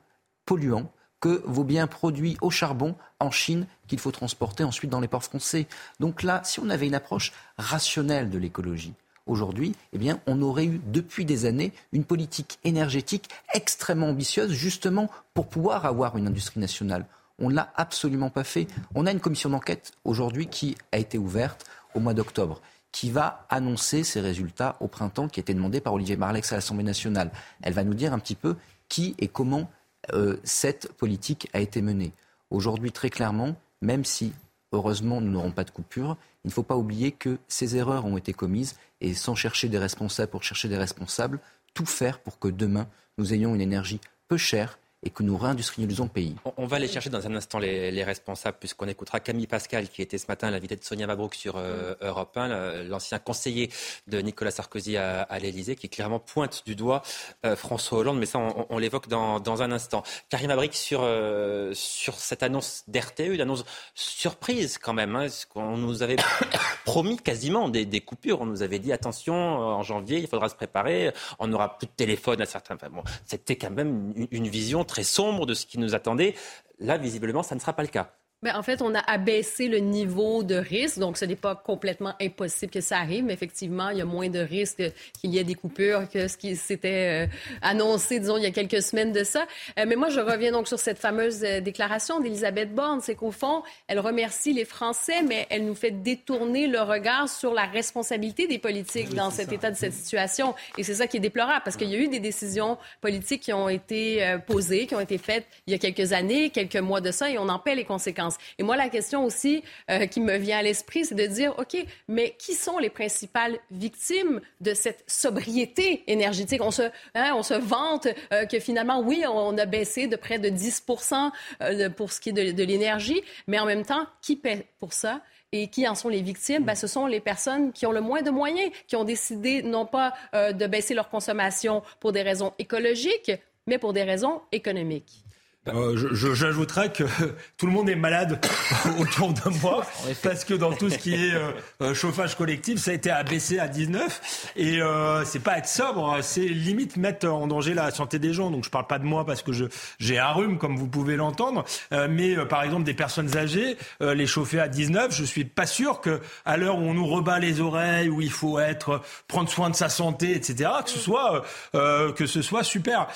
polluants que vos biens produits au charbon en Chine qu'il faut transporter ensuite dans les ports français. Donc là, si on avait une approche rationnelle de l'écologie, aujourd'hui, eh bien, on aurait eu depuis des années une politique énergétique extrêmement ambitieuse, justement pour pouvoir avoir une industrie nationale. On ne l'a absolument pas fait. On a une commission d'enquête aujourd'hui qui a été ouverte au mois d'octobre qui va annoncer ses résultats au printemps, qui a été demandé par Olivier Marlex à l'Assemblée nationale. Elle va nous dire un petit peu qui et comment euh, cette politique a été menée. Aujourd'hui, très clairement, même si, heureusement, nous n'aurons pas de coupure, il ne faut pas oublier que ces erreurs ont été commises et sans chercher des responsables pour chercher des responsables, tout faire pour que demain, nous ayons une énergie peu chère, et que nous réindustrialisons le pays. On, va aller chercher dans un instant les, responsables, puisqu'on écoutera Camille Pascal, qui était ce matin l'invité de Sonia Mabrouk sur euh, Europe 1, l'ancien conseiller de Nicolas Sarkozy à, à l'Elysée, qui clairement pointe du doigt euh, François Hollande, mais ça, on, l'évoque dans, un instant. Karim Abrik, sur, euh, sur cette annonce d'RTE, une annonce surprise quand même. Hein, on nous avait promis quasiment des, coupures. On nous avait dit attention, en janvier, il faudra se préparer, on n'aura plus de téléphone à certains. Enfin, bon, C'était quand même une vision très très sombre de ce qui nous attendait. Là, visiblement, ça ne sera pas le cas. Mais en fait, on a abaissé le niveau de risque, donc ce n'est pas complètement impossible que ça arrive, mais effectivement, il y a moins de risques qu'il y ait des coupures que ce qui s'était euh, annoncé, disons, il y a quelques semaines de ça. Euh, mais moi, je reviens donc sur cette fameuse euh, déclaration d'Elisabeth Borne, c'est qu'au fond, elle remercie les Français, mais elle nous fait détourner le regard sur la responsabilité des politiques dans cet état de cette situation. Et c'est ça qui est déplorable, parce qu'il y a eu des décisions politiques qui ont été posées, qui ont été faites il y a quelques années, quelques mois de ça, et on en paie les conséquences. Et moi, la question aussi euh, qui me vient à l'esprit, c'est de dire, OK, mais qui sont les principales victimes de cette sobriété énergétique? On se, hein, on se vante euh, que finalement, oui, on a baissé de près de 10% euh, pour ce qui est de, l'énergie, mais en même temps, qui paie pour ça? Et qui en sont les victimes? Ben, ce sont les personnes qui ont le moins de moyens, qui ont décidé non pas de baisser leur consommation pour des raisons écologiques, mais pour des raisons économiques. Euh, J'ajouterais que tout le monde est malade autour de moi parce que dans tout ce qui est euh, euh, chauffage collectif, ça a été abaissé à 19 et euh, c'est pas être sobre, c'est limite mettre en danger la santé des gens. Donc je parle pas de moi parce que j'ai un rhume comme vous pouvez l'entendre, euh, mais par exemple des personnes âgées, les chauffer à 19, je suis pas sûr que à l'heure où on nous rebat les oreilles, où il faut être prendre soin de sa santé, etc., que ce soit que ce soit super.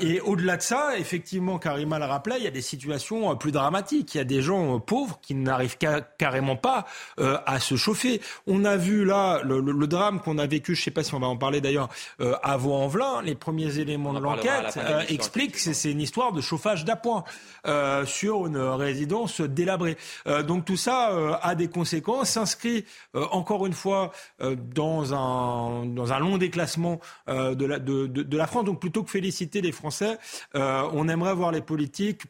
et au-delà de ça, effectivement, Karim mal le rappelait, il y a des situations euh, plus dramatiques. Il y a des gens euh, pauvres qui n'arrivent carrément pas euh, à se chauffer. On a vu là le, drame qu'on a vécu, je ne sais pas si on va en parler d'ailleurs, à Vaux-en-Velin. Les premiers éléments de l'enquête expliquent que c'est une histoire de chauffage d'appoint sur une résidence délabrée. donc tout ça a des conséquences, s'inscrit encore une fois dans, un, dans un long déclassement de, la, de, de, la France. Donc plutôt que féliciter les Français, on aimerait voir les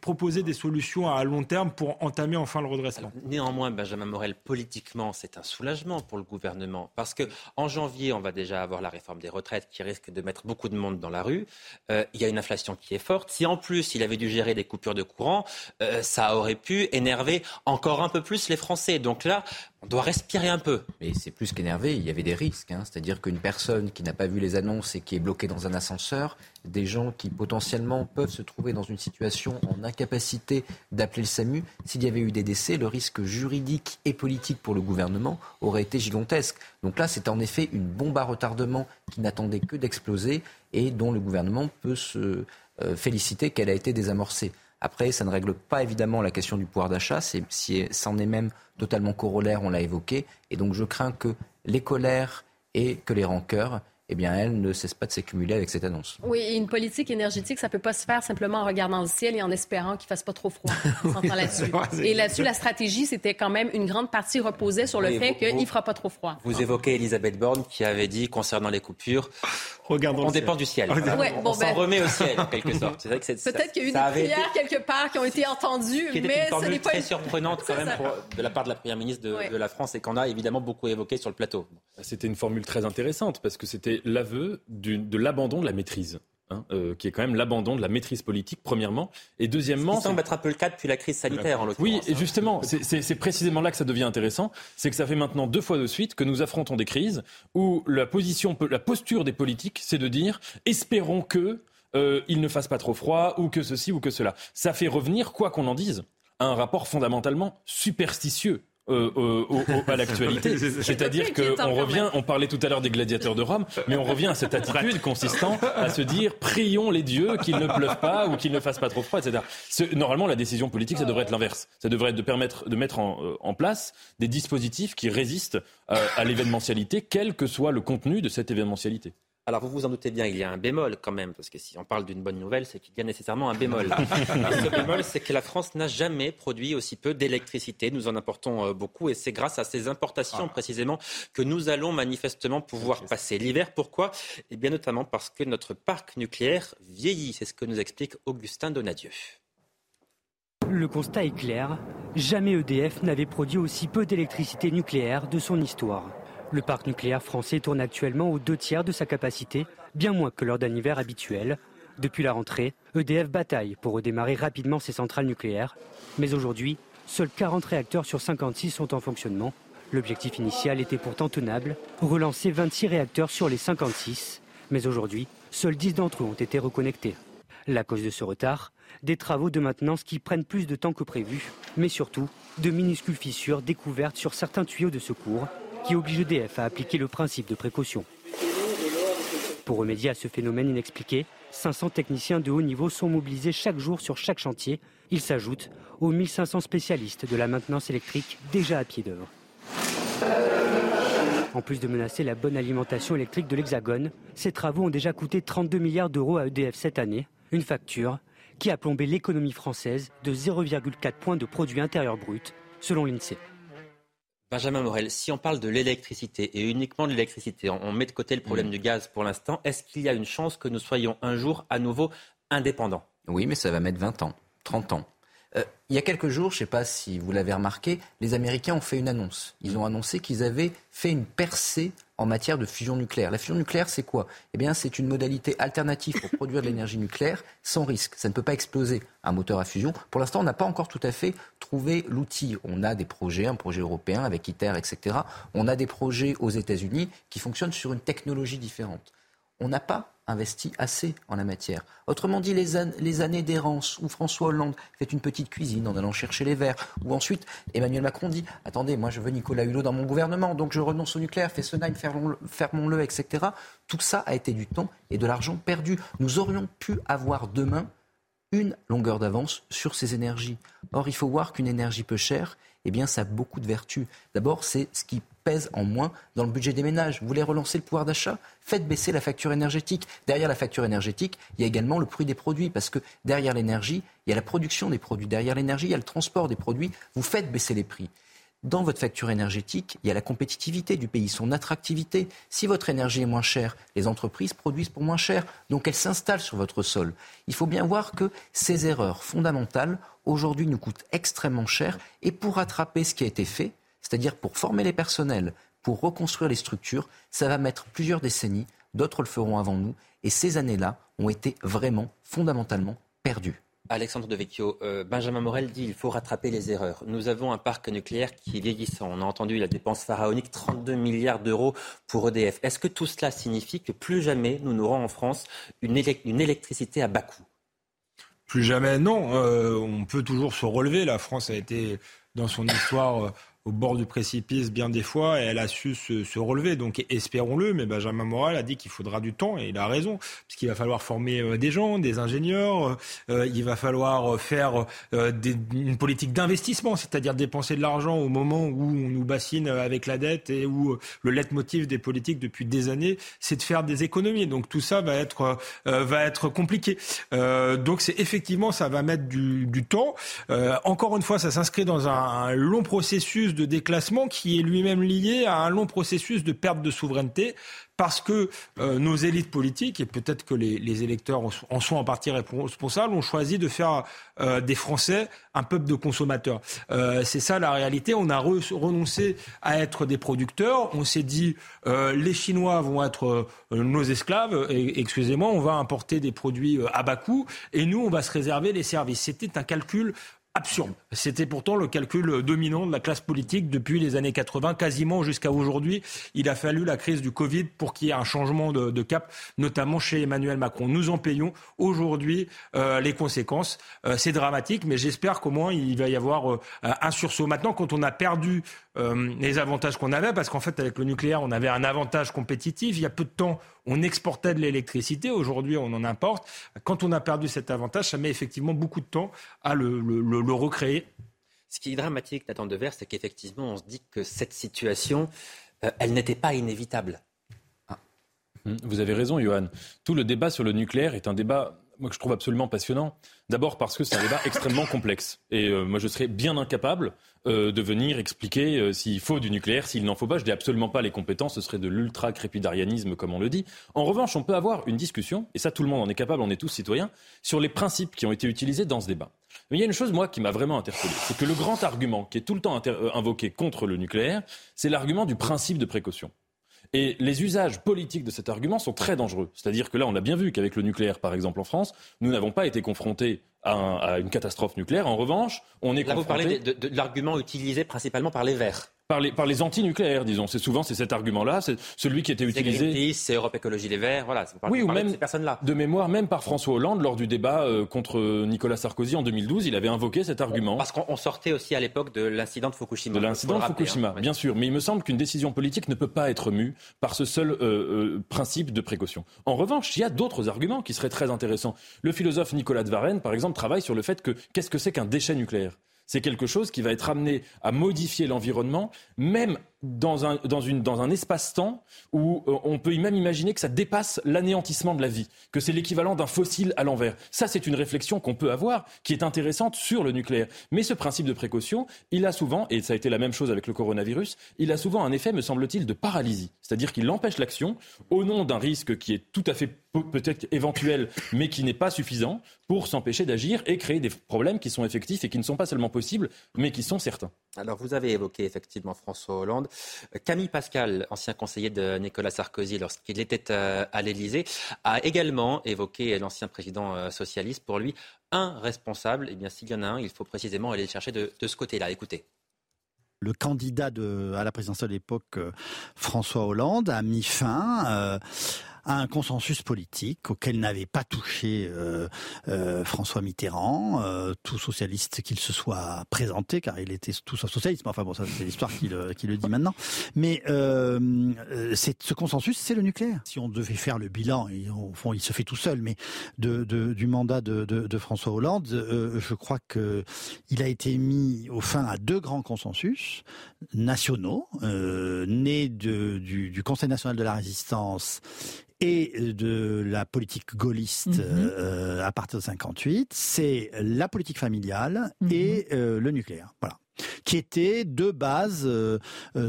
proposer des solutions à long terme pour entamer enfin le redressement. néanmoins, Benjamin Morel, politiquement, c'est un soulagement pour le gouvernement. Parce que en janvier, on va déjà avoir la réforme des retraites qui risque de mettre beaucoup de monde dans la rue. Euh, il y a une inflation qui est forte. Si en plus, il avait dû gérer des coupures de courant, euh, ça aurait pu énerver encore un peu plus les Français. Donc là, on doit respirer un peu. Mais c'est plus qu'énervé, il y avait des risques. Hein. C'est-à-dire qu'une personne qui n'a pas vu les annonces et qui est bloquée dans un ascenseur, des gens qui potentiellement peuvent se trouver dans une situation en incapacité d'appeler le SAMU, s'il y avait eu des décès, le risque juridique et politique pour le gouvernement aurait été gigantesque. Donc là, c'est en effet une bombe à retardement qui n'attendait que d'exploser et dont le gouvernement peut se euh, féliciter qu'elle a été désamorcée. Après, ça ne règle pas évidemment la question du pouvoir d'achat, si, c'en est même totalement corollaire, on l'a évoqué. Et donc je crains que les colères et que les rancœurs eh bien, elle ne cesse pas de s'accumuler avec cette annonce. Oui, une politique énergétique, ça ne peut pas se faire simplement en regardant le ciel et en espérant qu'il ne fasse pas trop froid. là-dessus. et là-dessus, la stratégie, c'était quand même une grande partie reposait sur le fait qu'il ne fera pas trop froid. Vous évoquez Elisabeth Borne qui avait dit concernant les coupures, Regardons on dépend du ciel. on, s'en ben- remet au ciel, en quelque sorte. Peut-être qu'il y a eu des prières quelque part qui ont été entendues, qui mais ce n'est pas très surprenante quand même de la part de la première ministre de, de la France et qu'on a évidemment beaucoup évoqué sur le plateau. C'était une formule très intéressante parce que c'était c'est l'aveu de l'abandon de la maîtrise. Hein, euh, qui est quand même l'abandon de la maîtrise politique, premièrement. Et deuxièmement. Ça semble être un peu le cas depuis la crise sanitaire, en l'occurrence. Oui, et hein. justement, c'est précisément là que ça devient intéressant. C'est que ça fait maintenant deux fois de suite que nous affrontons des crises où la, position, la posture des politiques, c'est de dire espérons que. Euh, il ne fasse pas trop froid, ou que ceci, ou que cela. Ça fait revenir, quoi qu'on en dise, à un rapport fondamentalement superstitieux euh, euh, à l'actualité. C'est-à-dire qu'on revient, on parlait tout à l'heure des gladiateurs de Rome, mais on revient à cette attitude consistant à se dire prions les dieux qu'il ne pleuve pas ou qu'il ne fasse pas trop froid, etc. Normalement, la décision politique, ça devrait être l'inverse. Ça devrait être de permettre de mettre en, euh, en place des dispositifs qui résistent à l'événementialité, quel que soit le contenu de cette événementialité. Alors vous vous en doutez bien, il y a un bémol quand même, parce que si on parle d'une bonne nouvelle, c'est qu'il y a nécessairement un bémol. ce bémol, c'est que la France n'a jamais produit aussi peu d'électricité. Nous en importons euh, beaucoup et c'est grâce à ces importations ah. précisément que nous allons manifestement pouvoir passer l'hiver. Pourquoi? Eh bien notamment parce que notre parc nucléaire vieillit. C'est ce que nous explique Augustin Donadieu. Le constat est clair. Jamais EDF n'avait produit aussi peu d'électricité nucléaire de son histoire. Le parc nucléaire français tourne actuellement aux deux tiers de sa capacité, bien moins que lors d'un hiver habituel. Depuis la rentrée, EDF bataille pour redémarrer rapidement ses centrales nucléaires. Mais aujourd'hui, seuls 40 réacteurs sur 56 sont en fonctionnement. L'objectif initial était pourtant tenable, relancer 26 réacteurs sur les 56. Mais aujourd'hui, seuls 10 d'entre eux ont été reconnectés. La cause de ce retard Des travaux de maintenance qui prennent plus de temps que prévu, mais surtout de minuscules fissures découvertes sur certains tuyaux de secours qui oblige EDF à appliquer le principe de précaution. Pour remédier à ce phénomène inexpliqué, 500 techniciens de haut niveau sont mobilisés chaque jour sur chaque chantier. Ils s'ajoutent aux 1500 spécialistes de la maintenance électrique déjà à pied d'œuvre. En plus de menacer la bonne alimentation électrique de l'Hexagone, ces travaux ont déjà coûté 32 milliards d'euros à EDF cette année, une facture qui a plombé l'économie française de 0,4 points de produit intérieur brut, selon l'INSEE. Benjamin Morel, si on parle de l'électricité et uniquement de l'électricité, on met de côté le problème mm. du gaz pour l'instant, est-ce qu'il y a une chance que nous soyons un jour à nouveau indépendants? Oui, mais ça va mettre 20 ans, 30 ans. Euh, il y a quelques jours, je ne sais pas si vous l'avez remarqué, les Américains ont fait une annonce. Ils ont annoncé qu'ils avaient fait une percée en matière de fusion nucléaire. La fusion nucléaire, c'est quoi? Eh bien, c'est une modalité alternative pour produire de l'énergie nucléaire sans risque. Ça ne peut pas exploser un moteur à fusion. Pour l'instant, on n'a pas encore tout à fait trouvé l'outil. On a des projets, un projet européen avec ITER, etc. On a des projets aux États-Unis qui fonctionnent sur une technologie différente. On n'a pas investi assez en la matière. Autrement dit, les, années d'errance où François Hollande fait une petite cuisine en allant chercher les verres, où ensuite Emmanuel Macron dit Attendez, moi je veux Nicolas Hulot dans mon gouvernement, donc je renonce au nucléaire, Fessenheim, fermons-le, etc. Tout ça a été du temps et de l'argent perdu. Nous aurions pu avoir demain une longueur d'avance sur ces énergies. Or, il faut voir qu'une énergie peu chère, eh bien, ça a beaucoup de vertus. D'abord, c'est ce qui pèse en moins dans le budget des ménages. Vous voulez relancer le pouvoir d'achat? Faites baisser la facture énergétique. Derrière la facture énergétique, il y a également le prix des produits, parce que derrière l'énergie, il y a la production des produits. Derrière l'énergie, il y a le transport des produits. Vous faites baisser les prix. Dans votre facture énergétique, il y a la compétitivité du pays, son attractivité. Si votre énergie est moins chère, les entreprises produisent pour moins cher, donc elles s'installent sur votre sol. Il faut bien voir que ces erreurs fondamentales, aujourd'hui, nous coûtent extrêmement cher. Et pour rattraper ce qui a été fait, c'est-à-dire pour former les personnels, pour reconstruire les structures, ça va mettre plusieurs décennies, d'autres le feront avant nous, et ces années-là ont été vraiment fondamentalement perdues. Alexandre Devecchio, euh, Benjamin Morel dit qu'il faut rattraper les erreurs. Nous avons un parc nucléaire qui est vieillissant. On a entendu la dépense pharaonique, 32 milliards d'euros pour EDF. Est-ce que tout cela signifie que plus jamais nous n'aurons en France une, électricité à bas coût? Plus jamais, non. Euh, on peut toujours se relever. La France a été, dans son histoire, au bord du précipice bien des fois et elle a su se, relever. Donc espérons-le, mais Benjamin Moral a dit qu'il faudra du temps et il a raison, puisqu'il va falloir former euh, des gens, des ingénieurs, euh, il va falloir faire euh, une politique d'investissement, c'est-à-dire dépenser de l'argent au moment où on nous bassine avec la dette et où le leitmotiv des politiques depuis des années, c'est de faire des économies. Donc tout ça va être va être compliqué. donc c'est effectivement ça va mettre du temps. encore une fois, ça s'inscrit dans un long processus de déclassement qui est lui-même lié à un long processus de perte de souveraineté parce que euh, nos élites politiques, et peut-être que les, électeurs en sont en partie responsables, ont choisi de faire euh, des Français un peuple de consommateurs. Euh, c'est ça la réalité. On a renoncé à être des producteurs. On s'est dit, les Chinois vont être nos esclaves, excusez-moi, on va importer des produits à bas coût, et nous, on va se réserver les services. C'était un calcul absurde. C'était pourtant le calcul dominant de la classe politique depuis les années 80, quasiment jusqu'à aujourd'hui. Il a fallu la crise du Covid pour qu'il y ait un changement de, cap, notamment chez Emmanuel Macron. Nous en payons aujourd'hui euh, les conséquences. Euh, c'est dramatique, mais j'espère qu'au moins il va y avoir euh, un sursaut. Maintenant, quand on a perdu les avantages qu'on avait, parce qu'en fait avec le nucléaire, on avait un avantage compétitif. Il y a peu de temps, on exportait de l'électricité. Aujourd'hui, on en importe. Quand on a perdu cet avantage, ça met effectivement beaucoup de temps à le, le, recréer. Ce qui est dramatique, Nathan Devers, c'est qu'effectivement, on se dit que cette situation, euh, elle n'était pas inévitable. Ah. Vous avez raison, Johan. Tout le débat sur le nucléaire est un débat moi, que je trouve absolument passionnant. D'abord parce que c'est un débat extrêmement complexe. Et euh, moi, je serais bien incapable euh, de venir expliquer euh, s'il faut du nucléaire, s'il n'en faut pas. Je n'ai absolument pas les compétences. Ce serait de l'ultra-crépidarianisme, comme on le dit. En revanche, on peut avoir une discussion, et ça, tout le monde en est capable, on est tous citoyens, sur les principes qui ont été utilisés dans ce débat. Mais il y a une chose, moi, qui m'a vraiment interpellé. C'est que le grand argument qui est tout le temps invoqué contre le nucléaire, c'est l'argument du principe de précaution. Et les usages politiques de cet argument sont très dangereux. C'est-à-dire que là, on a bien vu qu'avec le nucléaire, par exemple en France, nous n'avons pas été confrontés à, une catastrophe nucléaire. En revanche, on est là, Vous parlez de, de l'argument utilisé principalement par les Verts par les, par les anti-nucléaires, disons. C'est souvent c'est cet argument-là, c'est celui qui était utilisé. C'est Europe Écologie Les Verts, voilà. Oui, ou même de, là. de mémoire, même par François Hollande lors du débat euh, contre Nicolas Sarkozy en 2012, il avait invoqué cet argument. Parce qu'on sortait aussi à l'époque de l'incident de Fukushima. De l'incident de Fukushima, hein. bien sûr. Mais il me semble qu'une décision politique ne peut pas être mue par ce seul euh, euh, principe de précaution. En revanche, il y a d'autres arguments qui seraient très intéressants. Le philosophe Nicolas de Varenne, par exemple, travaille sur le fait que qu'est-ce que c'est qu'un déchet nucléaire? C'est quelque chose qui va être amené à modifier l'environnement, même dans un, dans une, dans un espace-temps où euh, on peut même imaginer que ça dépasse l'anéantissement de la vie, que c'est l'équivalent d'un fossile à l'envers. Ça, c'est une réflexion qu'on peut avoir, qui est intéressante sur le nucléaire. Mais ce principe de précaution, il a souvent, et ça a été la même chose avec le coronavirus, il a souvent un effet, me semble-t-il, de paralysie. C'est-à-dire qu'il empêche l'action au nom d'un risque qui est tout à fait peut-être éventuel, mais qui n'est pas suffisant pour s'empêcher d'agir et créer des problèmes qui sont effectifs et qui ne sont pas seulement possibles, mais qui sont certains. Alors, vous avez évoqué effectivement François Hollande. Camille Pascal, ancien conseiller de Nicolas Sarkozy lorsqu'il était euh, à l'Élysée, a également évoqué l'ancien président euh, socialiste. Pour lui, un responsable, eh bien s'il y en a un, il faut précisément aller le chercher de, ce côté-là. Écoutez le candidat à la présidentielle de l'époque, euh, François Hollande, a mis fin à un consensus politique auquel n'avait pas touché euh, euh, François Mitterrand, euh, tout socialiste qu'il se soit présenté, car il était tout sauf socialiste. Mais enfin bon, ça c'est l'histoire qui le, qui le, dit maintenant. Mais c'est ce consensus, c'est le nucléaire. Si on devait faire le bilan, au fond, il se fait tout seul, mais de, de du mandat de, de, de, François Hollande, je crois que il a été mis au fin à deux grands consensus nationaux, nés du, du Conseil national de la résistance et de la politique gaulliste mhm. euh, à partir de 58, c'est la politique familiale mhm. et euh, le nucléaire. Voilà qui étaient deux bases euh,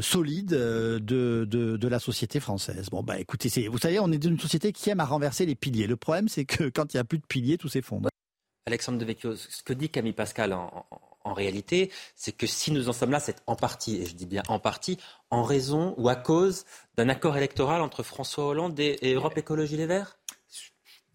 solides de, de, la société française. Bon, bah écoutez, vous savez, on est une société qui aime à renverser les piliers. Le problème, c'est que quand il n'y a plus de piliers, tout s'effondre. Alexandre Devecchio, ce que dit Camille Pascal en, en réalité, c'est que si nous en sommes là, c'est en partie, et je dis bien en partie, en raison ou à cause d'un accord électoral entre François Hollande et, Europe Écologie Les Verts? Je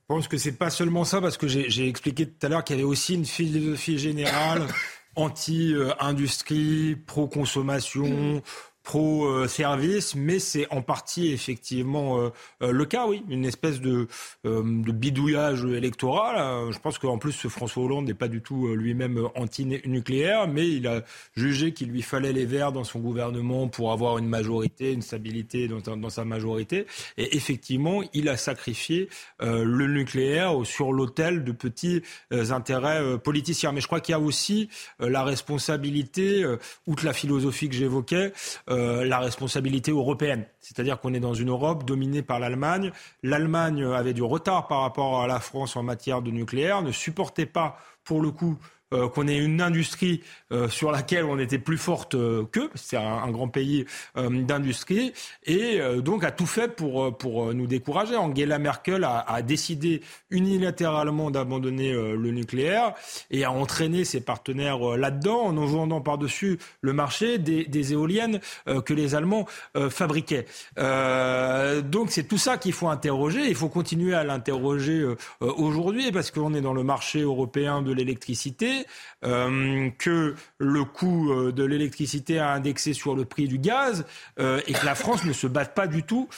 pense que c'est pas seulement ça, parce que j'ai expliqué tout à l'heure qu'il y avait aussi une philosophie générale anti-industrie, pro-consommation, pro-service, mais c'est en partie effectivement euh, euh, le cas, oui. Une espèce de, euh, bidouillage électoral. Je pense qu'en plus, François Hollande n'est pas du tout lui-même anti-nucléaire, mais il a jugé qu'il lui fallait les Verts dans son gouvernement pour avoir une majorité, une stabilité dans, dans sa majorité. Et effectivement, il a sacrifié le nucléaire sur l'autel de petits intérêts politiciens. Mais je crois qu'il y a aussi la responsabilité, outre la philosophie que j'évoquais, euh, la responsabilité européenne. C'est-à-dire qu'on est dans une Europe dominée par l'Allemagne. L'Allemagne avait du retard par rapport à la France en matière de nucléaire, ne supportait pas, pour le coup, euh, qu'on ait une industrie euh, sur laquelle on était plus forte qu'eux, c'est un, grand pays d'industrie, et donc a tout fait pour, pour nous décourager. Angela Merkel a, a décidé unilatéralement d'abandonner le nucléaire et a entraîné ses partenaires là-dedans en en vendant par-dessus le marché des, des éoliennes que les Allemands fabriquaient. donc c'est tout ça qu'il faut interroger. Il faut continuer à l'interroger aujourd'hui parce qu'on est dans le marché européen de l'électricité, euh, que le coût euh, de l'électricité a indexé sur le prix du gaz euh, et que la France ne se batte pas du tout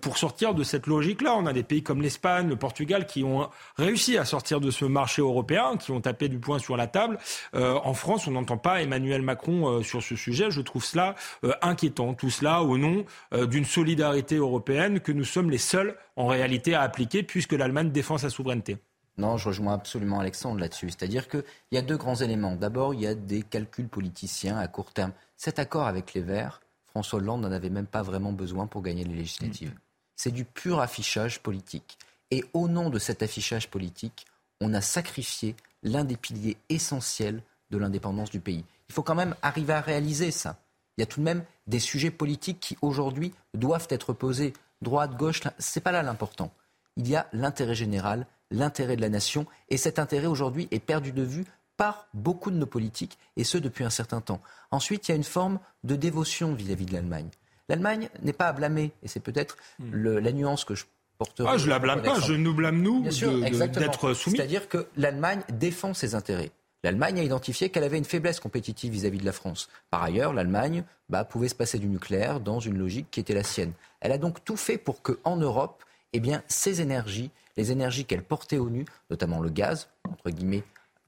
pour sortir de cette logique-là. On a des pays comme l'Espagne, le Portugal qui ont réussi à sortir de ce marché européen, qui ont tapé du poing sur la table. en France, on n'entend pas Emmanuel Macron sur ce sujet. Je trouve cela inquiétant. Tout cela au nom d'une solidarité européenne que nous sommes les seuls en réalité à appliquer puisque l'Allemagne défend sa souveraineté. Non, je rejoins absolument Alexandre là-dessus. C'est-à-dire qu'il y a deux grands éléments. D'abord, il y a des calculs politiciens à court terme. Cet accord avec les Verts, François Hollande n'en avait même pas vraiment besoin pour gagner les législatives. Mm. C'est du pur affichage politique. Et au nom de cet affichage politique, on a sacrifié l'un des piliers essentiels de l'indépendance du pays. Il faut quand même arriver à réaliser ça. Il y a tout de même des sujets politiques qui aujourd'hui doivent être posés. Droite, gauche, c'est pas là l'important. Il y a l'intérêt général l'intérêt de la nation. Et cet intérêt aujourd'hui est perdu de vue par beaucoup de nos politiques, et ce depuis un certain temps. Ensuite, il y a une forme de dévotion vis-à-vis de l'Allemagne. L'Allemagne n'est pas à blâmer, et c'est peut-être hmm. la nuance que je porterai. Ah, je la blâme pas, je nous blâme nous d'être soumis. C'est-à-dire que l'Allemagne défend ses intérêts. L'Allemagne a identifié qu'elle avait une faiblesse compétitive vis-à-vis de la France. Par ailleurs, l'Allemagne bah, pouvait se passer du nucléaire dans une logique qui était la sienne. Elle a donc tout fait pour qu'en Europe, eh bien, ces énergies les énergies qu'elle portait au nu, notamment le gaz, entre guillemets,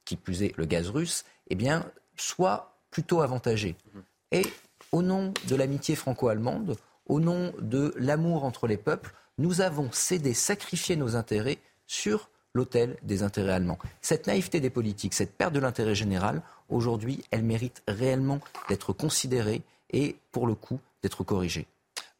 qui plus est le gaz russe, eh bien, soient plutôt avantagées. Et au nom de l'amitié franco-allemande, au nom de l'amour entre les peuples, nous avons cédé, sacrifié nos intérêts sur l'autel des intérêts allemands. Cette naïveté des politiques, cette perte de l'intérêt général, aujourd'hui, elle mérite réellement d'être considérée et, pour le coup, d'être corrigée.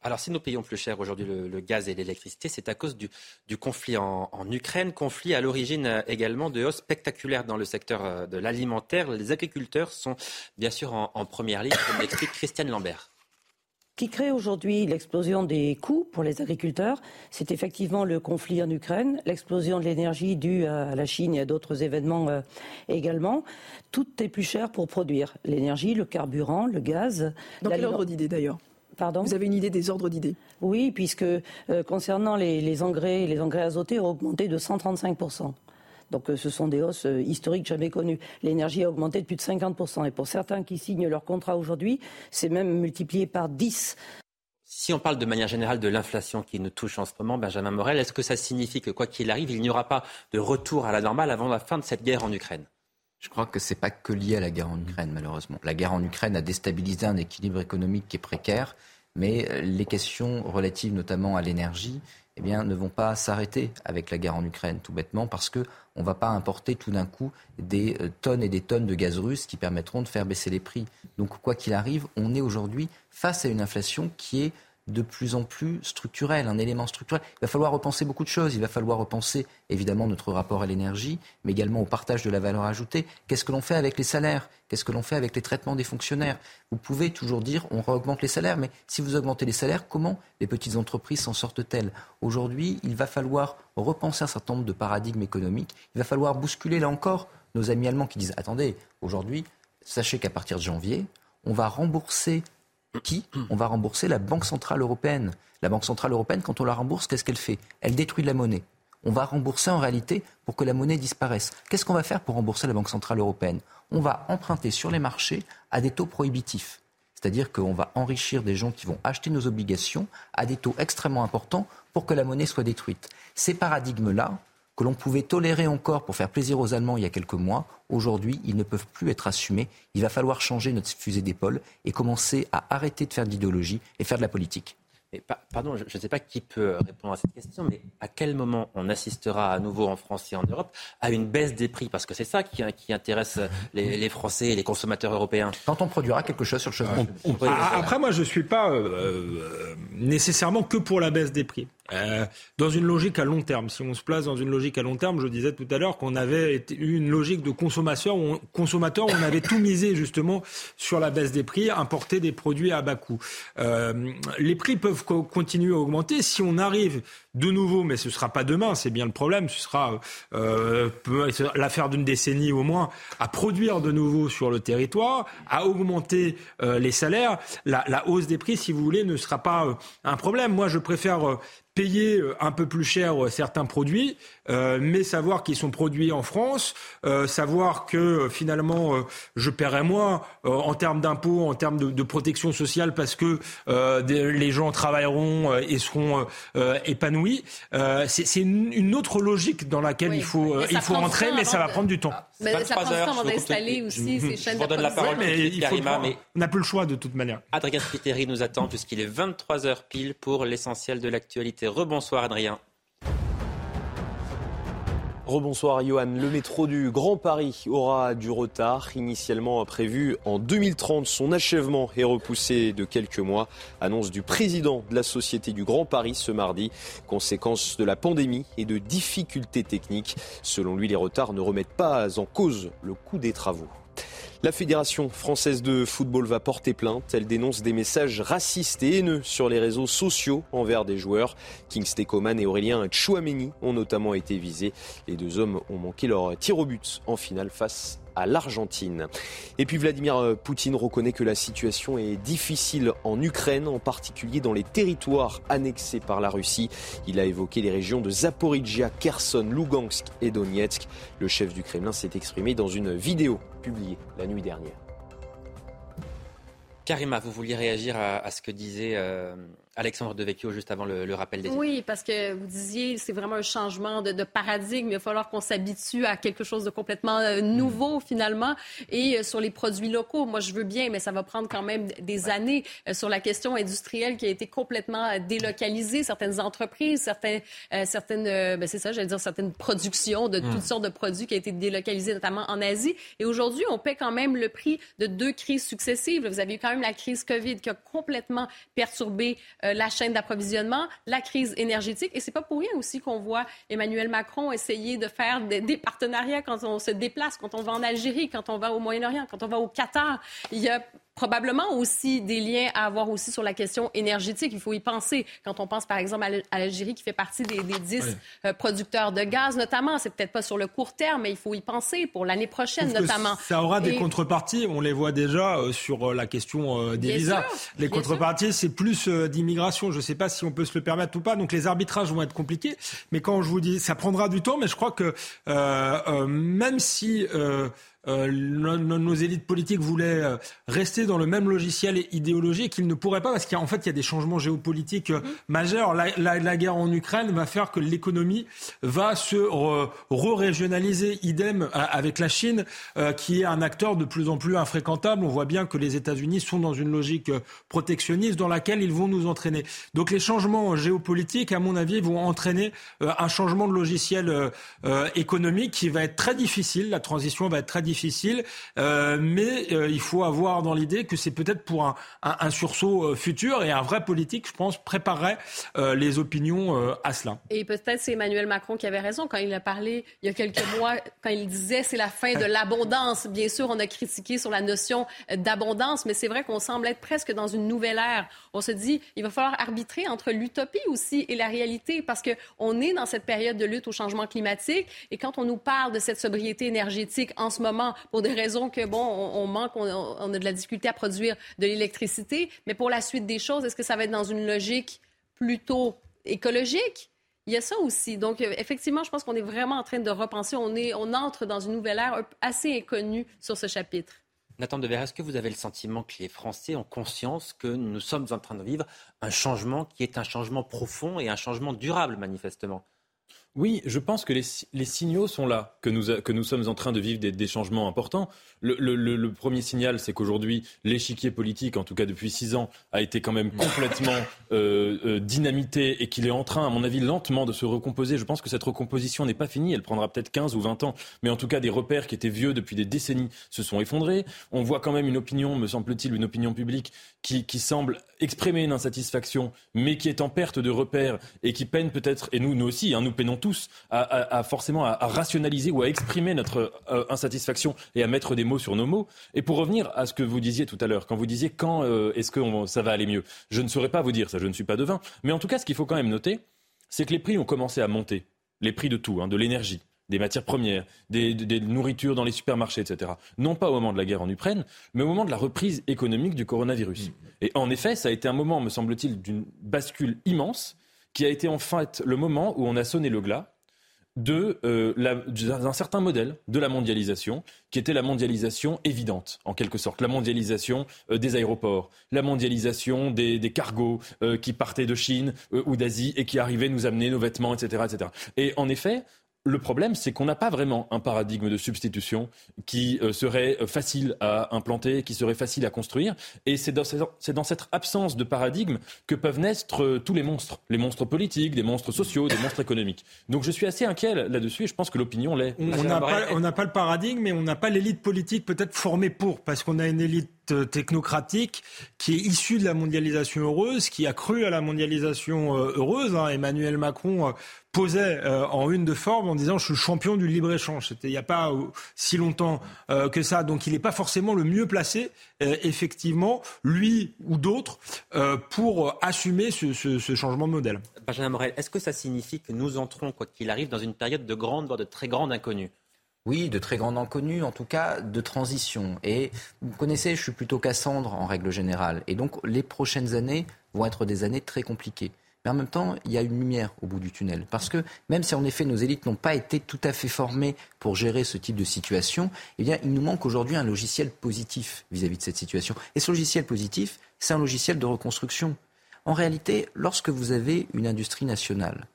Alors, si nous payons plus cher aujourd'hui le, gaz et l'électricité, c'est à cause du, conflit en, Ukraine, conflit à l'origine euh, également de hausses spectaculaires dans le secteur euh, de l'alimentaire. Les agriculteurs sont bien sûr en, première ligne, comme l'explique Christiane Lambert qui crée aujourd'hui l'explosion des coûts pour les agriculteurs, c'est effectivement le conflit en Ukraine, l'explosion de l'énergie due à la Chine et à d'autres événements euh, également. Tout est plus cher pour produire l'énergie, le carburant, le gaz. Dans quel ordre d'idée d'ailleurs? Vous avez une idée des ordres d'idées Oui, puisque euh, concernant les, engrais, les engrais azotés ont augmenté de 135 donc euh, ce sont des hausses euh, historiques jamais connues. L'énergie a augmenté de plus de 50%. Et pour certains qui signent leur contrat aujourd'hui, c'est même multiplié par 10. Si on parle de manière générale de l'inflation qui nous touche en ce moment, Benjamin Morel, est-ce que ça signifie que quoi qu'il arrive, il n'y aura pas de retour à la normale avant la fin de cette guerre en Ukraine? Je crois que ce n'est pas que lié à la guerre en Ukraine, malheureusement. La guerre en Ukraine a déstabilisé un équilibre économique qui est précaire, mais euh, les questions relatives notamment à l'énergie eh bien, ne vont pas s'arrêter avec la guerre en Ukraine, tout bêtement, parce qu'on ne va pas importer tout d'un coup des euh, tonnes et des tonnes de gaz russe qui permettront de faire baisser les prix. Donc, quoi qu'il arrive, on est aujourd'hui face à une inflation qui est de plus en plus structurel, un élément structurel. Il va falloir repenser beaucoup de choses. Il va falloir repenser évidemment notre rapport à l'énergie, mais également au partage de la valeur ajoutée. Qu'est-ce que l'on fait avec les salaires? Qu'est-ce que l'on fait avec les traitements des fonctionnaires? Vous pouvez toujours dire on augmente les salaires, mais si vous augmentez les salaires, comment les petites entreprises s'en sortent-elles? Aujourd'hui, il va falloir repenser un certain nombre de paradigmes économiques. Il va falloir bousculer là encore nos amis allemands qui disent attendez, aujourd'hui, sachez qu'à partir de janvier, on va rembourser qui On va rembourser la Banque Centrale Européenne. La Banque Centrale Européenne, quand on la rembourse, qu'est-ce qu'elle fait? Elle détruit de la monnaie. On va rembourser en réalité pour que la monnaie disparaisse. Qu'est-ce qu'on va faire pour rembourser la Banque Centrale Européenne? On va emprunter sur les marchés à des taux prohibitifs. C'est-à-dire qu'on va enrichir des gens qui vont acheter nos obligations à des taux extrêmement importants pour que la monnaie soit détruite. Ces paradigmes-là, que l'on pouvait tolérer encore pour faire plaisir aux Allemands il y a quelques mois, aujourd'hui, ils ne peuvent plus être assumés. Il va falloir changer notre fusée d'épaule et commencer à arrêter de faire d'idéologie et faire de la politique. pardon, je ne sais pas qui peut répondre à cette question, mais à quel moment on assistera à nouveau en France et en Europe à une baisse des prix? Parce que c'est ça qui, intéresse les, Français et les consommateurs européens. Quand on produira quelque chose sur le chemin. après, moi, je ne suis pas euh, euh, nécessairement que pour la baisse des prix. Euh, dans une logique à long terme. Si on se place dans une logique à long terme, je disais tout à l'heure qu'on avait eu une logique de consommateur où, on, consommateur on avait tout misé justement sur la baisse des prix, importer des produits à bas coût. Euh, les prix peuvent continuer à augmenter si on arrive de nouveau, mais ce ne sera pas demain, c'est bien le problème, ce sera euh, l'affaire d'une décennie au moins, à produire de nouveau sur le territoire, à augmenter les salaires. La, hausse des prix, si vous voulez, ne sera pas un problème. Moi, je préfère payer euh, un peu plus cher euh, certains produits, euh, mais savoir qu'ils sont produits en France, savoir que finalement je paierai moins en termes d'impôts, en termes de, protection sociale parce que les gens travailleront et seront épanouis. c'est une, autre logique dans laquelle il faut, il faut entrer, mais ça va prendre du temps. Mais ça prend du temps d'installer aussi ces chaînes de donne la parole, mais il faut mais... On n'a plus le choix de toute manière. Adrien Spiteri nous attend puisqu'il est 23h pile pour l'essentiel de l'actualité. Rebonsoir Adrien. Rebonsoir Johan. Le métro du Grand Paris aura du retard. Initialement prévu en 2030, son achèvement est repoussé de quelques mois. Annonce du président de la Société du Grand Paris ce mardi. Conséquence de la pandémie et de difficultés techniques. Selon lui, les retards ne remettent pas en cause le coût des travaux. La Fédération française de football va porter plainte. Elle dénonce des messages racistes et haineux sur les réseaux sociaux envers des joueurs. Kingsley Coman et Aurélien Chouameni ont notamment été visés. Les deux hommes ont manqué leur tir au but en finale face à l'Argentine. Et puis Vladimir Poutine reconnaît que la situation est difficile en Ukraine, en particulier dans les territoires annexés par la Russie. Il a évoqué les régions de Zaporizhia, Kherson, Lugansk et Donetsk. Le chef du Kremlin s'est exprimé dans une vidéo publiée la nuit dernière. Karima, vous vouliez réagir à, ce que disait euh, Alexandre Devecchio, juste avant le, rappel des Oui, parce que vous disiez, c'est vraiment un changement de, paradigme. Il va falloir qu'on s'habitue à quelque chose de complètement euh, nouveau, mm. finalement. Et euh, sur les produits locaux, moi, je veux bien, mais ça va prendre quand même des années. Euh, sur la question industrielle qui a été complètement délocalisée, certaines entreprises, certains, certaines, ben c'est ça, j'allais dire, certaines productions de toutes mm. sortes de produits qui ont été délocalisées, notamment en Asie. Et aujourd'hui, on paie quand même le prix de deux crises successives. Vous avez eu quand même la crise COVID qui a complètement perturbé euh, la chaîne d'approvisionnement, la crise énergétique. Et c'est pas pour rien aussi qu'on voit Emmanuel Macron essayer de faire des, des, partenariats quand on se déplace, quand on va en Algérie, quand on va au Moyen-Orient, quand on va au Qatar. Il y a probablement aussi des liens à avoir aussi sur la question énergétique. Il faut y penser. Quand on pense, par exemple, à l'Algérie, qui fait partie des, des 10 euh, producteurs de gaz, notamment, c'est peut-être pas sur le court terme, mais il faut y penser pour l'année prochaine, notamment. Ça aura des contreparties. On les voit déjà euh, sur euh, la question des visas. les contreparties, c'est plus d'immigration. Je ne sais pas si on peut se le permettre ou pas. Donc les arbitrages vont être compliqués. Mais quand je vous dis, ça prendra du temps, mais je crois que même si euh, nos, élites politiques voulaient euh, rester dans le même logiciel idéologique, qu'ils ne pourraient pas parce qu'en fait, il y a des changements géopolitiques euh, mm-hmm. majeurs. La, guerre en Ukraine va faire que l'économie va se re-régionaliser. Idem avec la Chine, qui est un acteur de plus en plus infréquentable. On voit bien que les États-Unis sont dans une logique protectionniste dans laquelle ils vont nous entraîner. Donc les changements géopolitiques, à mon avis, vont entraîner un changement de logiciel économique qui va être très difficile. La transition va être très difficile difficile, euh, mais euh, il faut avoir dans l'idée que c'est peut-être pour un, un, sursaut euh, futur et un vrai politique, je pense, préparerait les opinions à cela. Et peut-être c'est Emmanuel Macron qui avait raison quand il a parlé il y a quelques mois, quand il disait c'est la fin de l'abondance. Bien sûr, on a critiqué sur la notion d'abondance, mais c'est vrai qu'on semble être presque dans une nouvelle ère. On se dit, il va falloir arbitrer entre l'utopie aussi et la réalité, parce qu'on est dans cette période de lutte au changement climatique, et quand on nous parle de cette sobriété énergétique en ce moment, pour des raisons que, bon, on, manque, on, a de la difficulté à produire de l'électricité. Mais pour la suite des choses, est-ce que ça va être dans une logique plutôt écologique? Il y a ça aussi. Donc, euh, effectivement, je pense qu'on est vraiment en train de repenser. On, est, on entre dans une nouvelle ère assez inconnue sur ce chapitre. Nathan Dever, est-ce que vous avez le sentiment que les Français ont conscience que nous sommes en train de vivre un changement qui est un changement profond et un changement durable, manifestement? Oui, je pense que les, signaux sont là, que nous, sommes en train de vivre des, changements importants. Le, premier signal, c'est qu'aujourd'hui, l'échiquier politique, en tout cas depuis six ans, a été quand même complètement euh, euh, dynamité et qu'il est en train, à mon avis, lentement de se recomposer. Je pense que cette recomposition n'est pas finie. Elle prendra peut-être 15 ou 20 ans. Mais en tout cas, des repères qui étaient vieux depuis des décennies se sont effondrés. On voit quand même une opinion, me semble-t-il, une opinion publique qui, qui semble exprimer une insatisfaction, mais qui est en perte de repères et qui peine peut-être, et nous, nous aussi, hein, nous peinons tous, à, à, à forcément à, à, rationaliser ou à exprimer notre euh, insatisfaction et à mettre des mots sur nos mots. Et pour revenir à ce que vous disiez tout à l'heure, quand vous disiez quand euh, est-ce que on, ça va aller mieux, je ne saurais pas vous dire ça, je ne suis pas devin. Mais en tout cas, ce qu'il faut quand même noter, c'est que les prix ont commencé à monter, les prix de tout, hein, de l'énergie, des matières premières, des, des, des, nourritures dans les supermarchés, etc. Non pas au moment de la guerre en Ukraine, mais au moment de la reprise économique du coronavirus. Mmh. Et en effet, ça a été un moment, me semble-t-il, d'une bascule immense, qui a été en fait le moment où on a sonné le glas de euh, d'un certain modèle de la mondialisation, qui était la mondialisation évidente, en quelque sorte, la mondialisation euh, des aéroports, la mondialisation des, des cargos euh, qui partaient de Chine ou d'Asie et qui arrivaient nous amener nos vêtements, etc., etc. Et en effet, le problème, c'est qu'on n'a pas vraiment un paradigme de substitution qui euh, serait euh, facile à implanter, qui serait facile à construire. Et c'est dans, dans, cette absence de paradigme que peuvent naître euh, tous les monstres. Les monstres politiques, des monstres sociaux, des monstres économiques. Donc je suis assez inquiet là-dessus et je pense que l'opinion l'est. On n'a pas, pas, le paradigme, mais on n'a pas l'élite politique peut-être formée pour, parce qu'on a une élite technocratique qui est issue de la mondialisation heureuse, qui a cru à la mondialisation heureuse. Hein. Emmanuel Macron posait euh, en une de forme en disant je suis champion du libre-échange. C'était il n'y a pas euh, si longtemps euh, que ça. Donc il n'est pas forcément le mieux placé, euh, effectivement, lui ou d'autres, euh, pour assumer ce, changement de modèle. Benjamin Morel, est-ce que ça signifie que nous entrons, quoi qu'il arrive, dans une période de grande, voire de très grande inconnue? Oui, de très grande inconnue, en tout cas de transition. Et vous connaissez, je suis plutôt Cassandre en règle générale. Et donc les prochaines années vont être des années très compliquées. Mais en même temps, il y a une lumière au bout du tunnel. Parce que même si en effet nos élites n'ont pas été tout à fait formées pour gérer ce type de situation, eh bien, il nous manque aujourd'hui un logiciel positif vis-à-vis de cette situation. Et ce logiciel positif, c'est un logiciel de reconstruction. En réalité, lorsque vous avez une industrie nationale,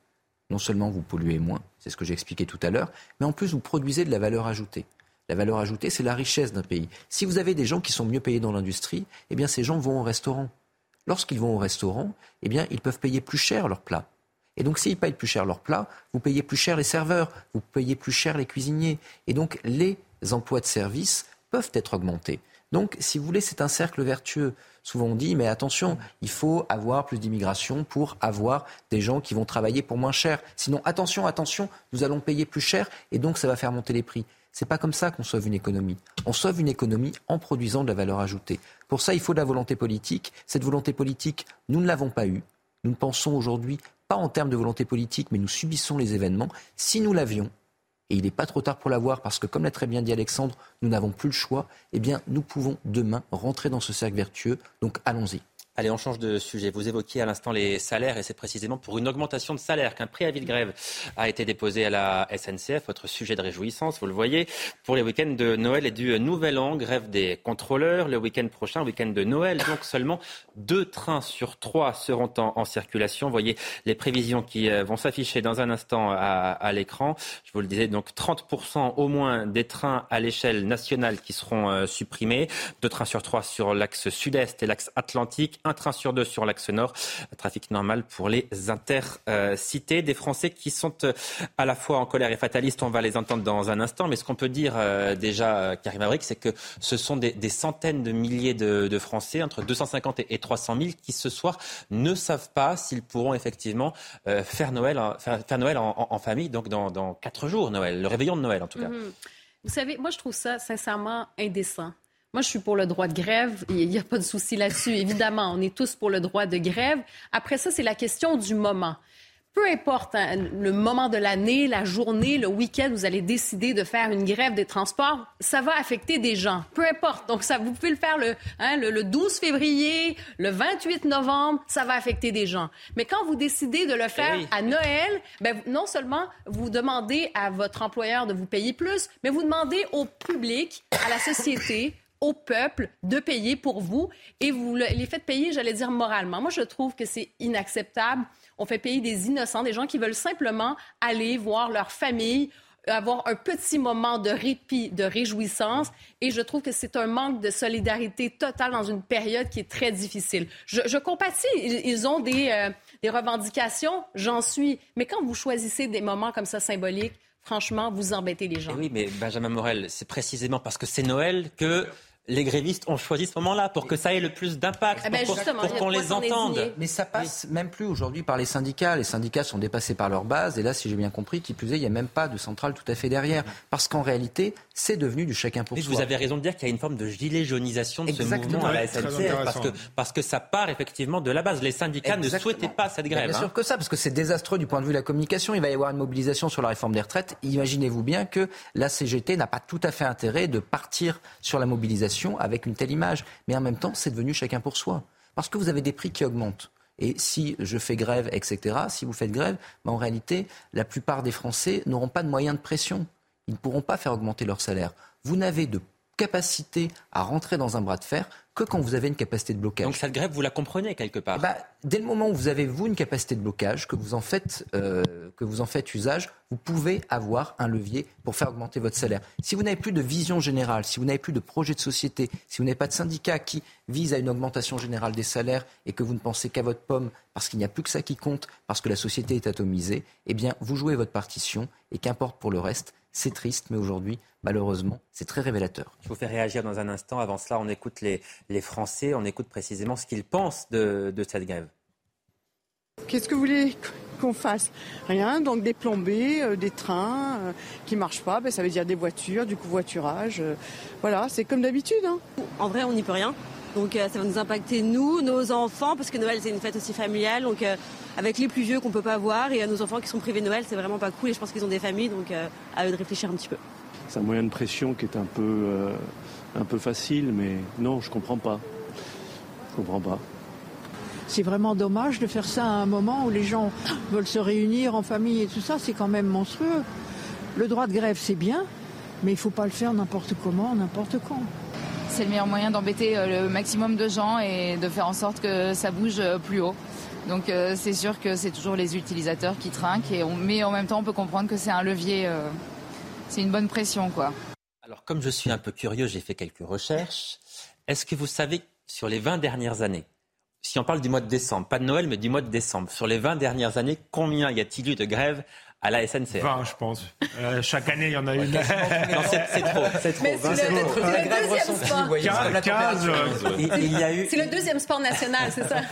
non seulement vous polluez moins, c'est ce que j'ai expliqué tout à l'heure, mais en plus vous produisez de la valeur ajoutée. La valeur ajoutée, c'est la richesse d'un pays. Si vous avez des gens qui sont mieux payés dans l'industrie, eh bien ces gens vont au restaurant lorsqu'ils vont au restaurant, eh bien, ils peuvent payer plus cher leurs plats. Et donc, s'ils payent plus cher leurs plats, vous payez plus cher les serveurs, vous payez plus cher les cuisiniers. Et donc, les emplois de service peuvent être augmentés. Donc, si vous voulez, c'est un cercle vertueux. Souvent, on dit, mais attention, il faut avoir plus d'immigration pour avoir des gens qui vont travailler pour moins cher. Sinon, attention, attention, nous allons payer plus cher et donc ça va faire monter les prix. C'est pas comme ça qu'on sauve une économie. On sauve une économie en produisant de la valeur ajoutée. Pour ça, il faut de la volonté politique. Cette volonté politique, nous ne l'avons pas eue. Nous ne pensons aujourd'hui pas en termes de volonté politique, mais nous subissons les événements. Si nous l'avions, et il n'est pas trop tard pour l'avoir parce que, comme l'a très bien dit Alexandre, nous n'avons plus le choix, eh bien, nous pouvons demain rentrer dans ce cercle vertueux. Donc, allons-y. Allez, on change de sujet. Vous évoquiez à l'instant les salaires et c'est précisément pour une augmentation de salaire qu'un préavis de grève a été déposé à la SNCF. Votre sujet de réjouissance, vous le voyez, pour les week-ends de Noël et du Nouvel An. Grève des contrôleurs le week-end prochain, week-end de Noël. Donc seulement deux trains sur trois seront en, en circulation. Voyez les prévisions qui euh, vont s'afficher dans un instant à, à l'écran. Je vous le disais, donc 30% au moins des trains à l'échelle nationale qui seront euh, supprimés. Deux trains sur trois sur l'axe sud-est et l'axe atlantique un train sur deux sur l'axe nord. Trafic normal pour les intercités. Des Français qui sont euh, à la fois en colère et fatalistes, on va les entendre dans un instant. Mais ce qu'on peut dire euh, déjà, euh, Karim Abric, c'est que ce sont des, centaines de milliers de, Français, entre 250 et 300 000, qui ce soir ne savent pas s'ils pourront effectivement faire Noël, faire, Noël en, famille, donc dans, quatre jours Noël, le réveillon de Noël en tout cas. Mmh. Vous savez, moi je trouve ça sincèrement indécent. Moi, je suis pour le droit de grève. Il n'y a pas de souci là-dessus. Évidemment, on est tous pour le droit de grève. Après ça, c'est la question du moment. Peu importe hein, le moment de l'année, la journée, le week-end, vous allez décider de faire une grève des transports, ça va affecter des gens. Peu importe. Donc, ça, vous pouvez le faire le, hein, le, le 12 février, le 28 novembre, ça va affecter des gens. Mais quand vous décidez de le faire oui. à Noël, ben, non seulement vous demandez à votre employeur de vous payer plus, mais vous demandez au public, à la société, au peuple de payer pour vous et vous les faites payer, j'allais dire, moralement. Moi, je trouve que c'est inacceptable. On fait payer des innocents, des gens qui veulent simplement aller voir leur famille avoir un petit moment de répit, de réjouissance. Et je trouve que c'est un manque de solidarité totale dans une période qui est très difficile. Je, compatis. Ils, ont des, euh, des revendications, j'en suis. Mais quand vous choisissez des moments comme ça symboliques, franchement, vous embêtez les gens. Eh oui, mais Benjamin Morel, c'est précisément parce que c'est Noël que les grévistes ont choisi ce moment-là pour que ça ait le plus d'impact, eh ben, pour, qu'on les entende. Mais ça passe même plus aujourd'hui par les syndicats. Les syndicats sont dépassés par leur base. Et là, si j'ai bien compris, qui plus est, il n'y a même pas de centrale tout à fait derrière. Parce qu'en réalité, c'est devenu du chacun pour soi. Vous avez raison de dire qu'il y a une forme de gilet jaunisation de ce mouvement à la SNCF. Parce que, parce que ça part effectivement de la base. Les syndicats ne souhaitaient pas cette grève. Bien sûr hein. que ça, parce que c'est désastreux du point de vue de la communication. Il va y avoir une mobilisation sur la réforme des retraites. Imaginez-vous bien que la CGT n'a pas tout à fait intérêt de partir sur la mobilisation avec une telle image. Mais en même temps, c'est devenu chacun pour soi. Parce que vous avez des prix qui augmentent. Et si je fais grève, etc., si vous faites grève, ben en réalité, la plupart des Français n'auront pas de moyens de pression. Ils ne pourront pas faire augmenter leur salaire. Vous n'avez de capacité à rentrer dans un bras de fer que quand vous avez une capacité de blocage. Donc cette grève, vous la comprenez quelque part bah, Dès le moment où vous avez, vous, une capacité de blocage, que vous, en faites, euh, que vous en faites usage, vous pouvez avoir un levier pour faire augmenter votre salaire. Si vous n'avez plus de vision générale, si vous n'avez plus de projet de société, si vous n'avez pas de syndicat qui vise à une augmentation générale des salaires et que vous ne pensez qu'à votre pomme parce qu'il n'y a plus que ça qui compte, parce que la société est atomisée, eh bien, vous jouez votre partition et qu'importe pour le reste, c'est triste, mais aujourd'hui, malheureusement, c'est très révélateur. Je vous fais réagir dans un instant. Avant cela, on écoute les, les Français, on écoute précisément ce qu'ils pensent de, de cette grève. Qu'est-ce que vous voulez qu'on fasse? Rien, donc des plombées, euh, des trains euh, qui ne marchent pas, ben, ça veut dire des voitures, du covoiturage. Euh, voilà, c'est comme d'habitude. Hein. En vrai, on n'y peut rien. Donc ça va nous impacter nous, nos enfants, parce que Noël c'est une fête aussi familiale. Donc avec les plus vieux qu'on peut pas voir et nos enfants qui sont privés de Noël, c'est vraiment pas cool. Et je pense qu'ils ont des familles, donc à eux de réfléchir un petit peu. C'est un moyen de pression qui est un peu, un peu facile, mais non, je comprends pas. Je comprends pas. C'est vraiment dommage de faire ça à un moment où les gens veulent se réunir en famille et tout ça. C'est quand même monstrueux. Le droit de grève, c'est bien, mais il ne faut pas le faire n'importe comment, n'importe quand c'est le meilleur moyen d'embêter euh, le maximum de gens et de faire en sorte que ça bouge euh, plus haut. Donc euh, c'est sûr que c'est toujours les utilisateurs qui trinquent, et mais en même temps on peut comprendre que c'est un levier, c'est une bonne pression quoi. Alors comme je suis un peu curieux, j'ai fait quelques recherches. Est-ce que vous savez sur les 20 dernières années, si on parle du mois de décembre, pas de Noël mais du mois de décembre, sur les 20 dernières années, combien y a-t-il eu de grèves à la SNCF 20, je pense. Euh, chaque année, il y en a une. non, c'est trop. C'est trop. C'est le, deuxième sport. 15, il y a eu... C'est le deuxième sport national, c'est ça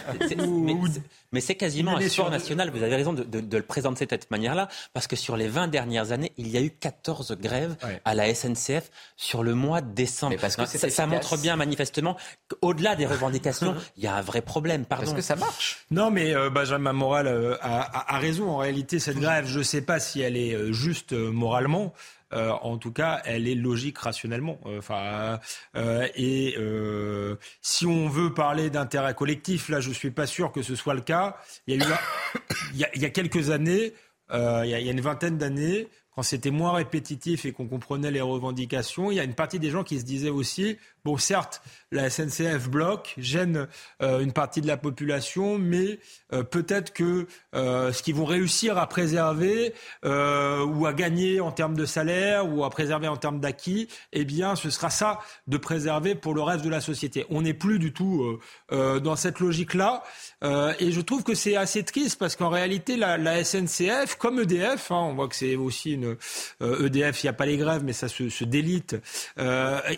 Mais, c'est quasiment un sport national. Vous avez raison de, de, le présenter de cette manière-là, parce que sur les 20 dernières années, il y a eu 14 grèves à la SNCF sur le mois de décembre. Parce que ça, ça, montre bien manifestement qu'au-delà des revendications, il y a un vrai problème. Pardon. Parce que ça marche. Non, mais euh, Benjamin Moral euh, a, a, a, raison. En réalité, cette grève, je sais sais pas si elle est euh, juste euh, moralement. Euh, en tout cas, elle est logique rationnellement. Enfin, et si on veut parler d'intérêt collectif, là, je suis pas sûr que ce soit le cas. Il y a eu, quelques années, il, y a, il y a une vingtaine d'années, quand c'était moins répétitif et qu'on comprenait les revendications, il y a une partie des gens qui se disaient aussi, bon, certes, la SNCF bloque, gêne euh, une partie de la population, mais euh, peut-être que euh, ce qu'ils vont réussir à préserver ou à gagner en termes de salaire ou à préserver en termes d'acquis, eh bien, ce sera ça de préserver pour le reste de la société. On n'est plus du tout dans cette logique-là, et je trouve que c'est assez triste parce qu'en réalité, la, SNCF, comme EDF, hein, on voit que c'est aussi une EDF, il n'y a pas les grèves, mais ça se, se délite,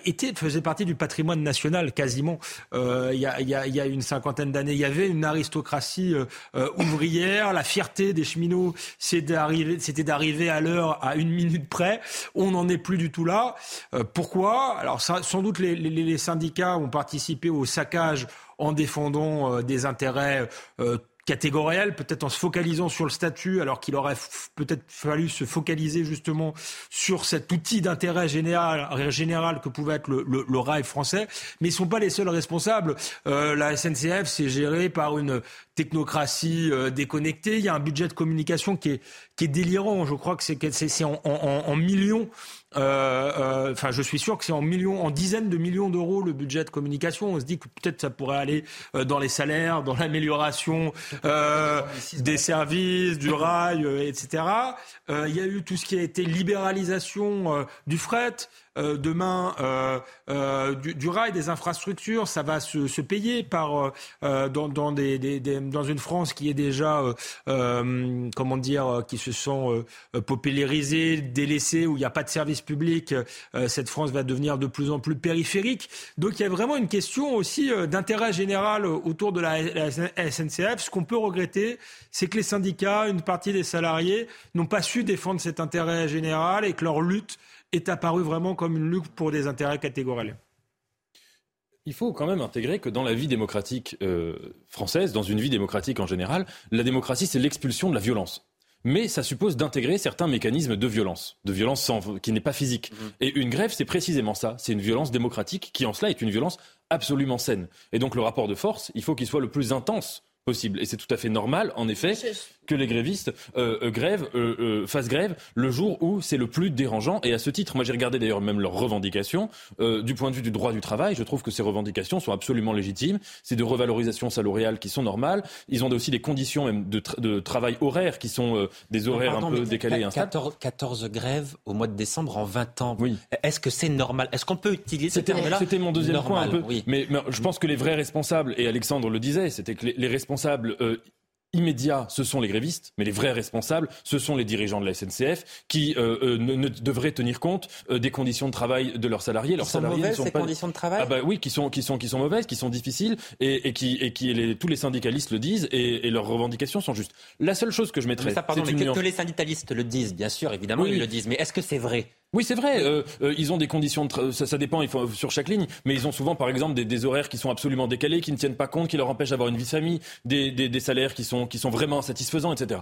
était faisait partie du patrimoine national quasiment. Euh, il y, a, une cinquantaine d'années, il y avait une aristocratie euh, euh, ouvrière. La fierté des cheminots, c'était d'arriver à l'heure à une minute près. On n'en est plus du tout là. pourquoi? Alors sans doute les, syndicats ont participé au saccage en défendant des intérêts catégorielle, peut-être en se focalisant sur le statut, alors qu'il aurait peut-être fallu se focaliser justement sur cet outil d'intérêt général, général que pouvait être le, le, rail français. Mais ils sont pas les seuls responsables. Euh, la SNCF, c'est géré par une technocratie euh, déconnectée. Il y a un budget de communication qui est, qui est délirant. Je crois que c'est en, en, en millions enfin, je suis sûr que c'est en millions, en dizaines de millions d'euros le budget de communication. On se dit que peut-être ça pourrait aller euh, dans les salaires, dans l'amélioration des services, du rail, etc. Il y a eu tout ce qui a été libéralisation du fret. Euh, demain euh, euh, du, rail, des infrastructures, ça va se, se payer par dans, dans, des, des, dans une France qui est déjà comment dire, qui se sent popularisée, délaissée, où il n'y a pas de service public. cette France va devenir de plus en plus périphérique. Donc il y a vraiment une question aussi d'intérêt général autour de la SNCF. Ce qu'on peut regretter, c'est que les syndicats, une partie des salariés, n'ont pas su défendre cet intérêt général et que leur lutte est apparu vraiment comme une lutte pour des intérêts catégoriels. Il faut quand même intégrer que dans la vie démocratique euh, française, dans une vie démocratique en général, la démocratie, c'est l'expulsion de la violence. Mais ça suppose d'intégrer certains mécanismes de violence, de violence sans, qui n'est pas physique. Mmh. Et une grève, c'est précisément ça. C'est une violence démocratique qui, en cela, est une violence absolument saine. Et donc le rapport de force, il faut qu'il soit le plus intense possible. Et c'est tout à fait normal, en effet, que les grévistes euh, euh grèvent, euh, euh, fassent grève le jour où c'est le plus dérangeant. Et à ce titre, moi j'ai regardé d'ailleurs même leurs revendications. du point de vue du droit du travail, je trouve que ces revendications sont absolument légitimes. C'est de revalorisation salariale qui sont normales. Ils ont aussi des conditions même de, de travail horaire qui sont des horaires un peu décalés. 14, 14 grèves au mois de décembre en 20 ans. Oui. Est-ce que c'est normal? Est-ce qu'on peut utiliser C'était mon deuxième point un peu. Oui. Mais, mais, je pense que les vrais responsables, et Alexandre le disait, c'était que les, les responsables euh, immédiats, ce sont les grévistes, mais les vrais responsables, ce sont les dirigeants de la SNCF qui euh, euh, ne, devraient tenir compte des conditions de travail de leurs salariés. Leurs salariés mauvaises, sont ces conditions de travail ah bah oui, qui sont qui sont qui sont mauvaises, qui sont difficiles et, qui et qui tous les syndicalistes le disent et, leurs revendications sont justes. La seule chose que je mettrais, ça, pardon, mais que, les syndicalistes le disent, bien sûr, évidemment, ils le disent. Mais est-ce que c'est vrai oui, c'est vrai. Euh, euh, ils ont des conditions, de ça, ça, dépend il faut, sur chaque ligne, mais ils ont souvent, par exemple, des, des, horaires qui sont absolument décalés, qui ne tiennent pas compte, qui leur empêchent d'avoir une vie de famille, des, des, des, salaires qui sont, qui sont vraiment satisfaisants, etc.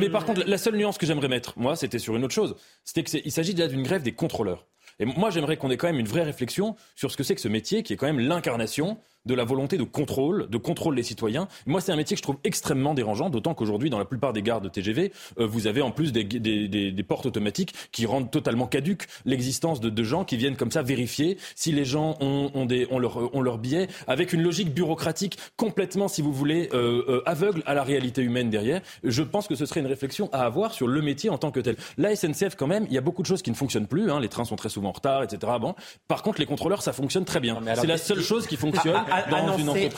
Mais par contre, la seule nuance que j'aimerais mettre, moi, c'était sur une autre chose. C'était qu'il s'agit déjà d'une grève des contrôleurs. Et moi, j'aimerais qu'on ait quand même une vraie réflexion sur ce que c'est que ce métier, qui est quand même l'incarnation de la volonté de contrôle, de contrôle des citoyens. Moi, c'est un métier que je trouve extrêmement dérangeant, d'autant qu'aujourd'hui, dans la plupart des gares de TGV, euh, vous avez en plus des, des, des, des, portes automatiques qui rendent totalement caduque l'existence de, de, gens qui viennent comme ça vérifier si les gens ont, ont, des, ont, leur, ont leur billet, avec une logique bureaucratique complètement, si vous voulez, euh, euh, aveugle à la réalité humaine derrière. Je pense que ce serait une réflexion à avoir sur le métier en tant que tel. La SNCF, quand même, il y a beaucoup de choses qui ne fonctionnent plus. Hein. Les trains sont très souvent en retard, etc. Bon. Par contre, les contrôleurs, ça fonctionne très bien. C'est la seule chose qui fonctionne. Ah,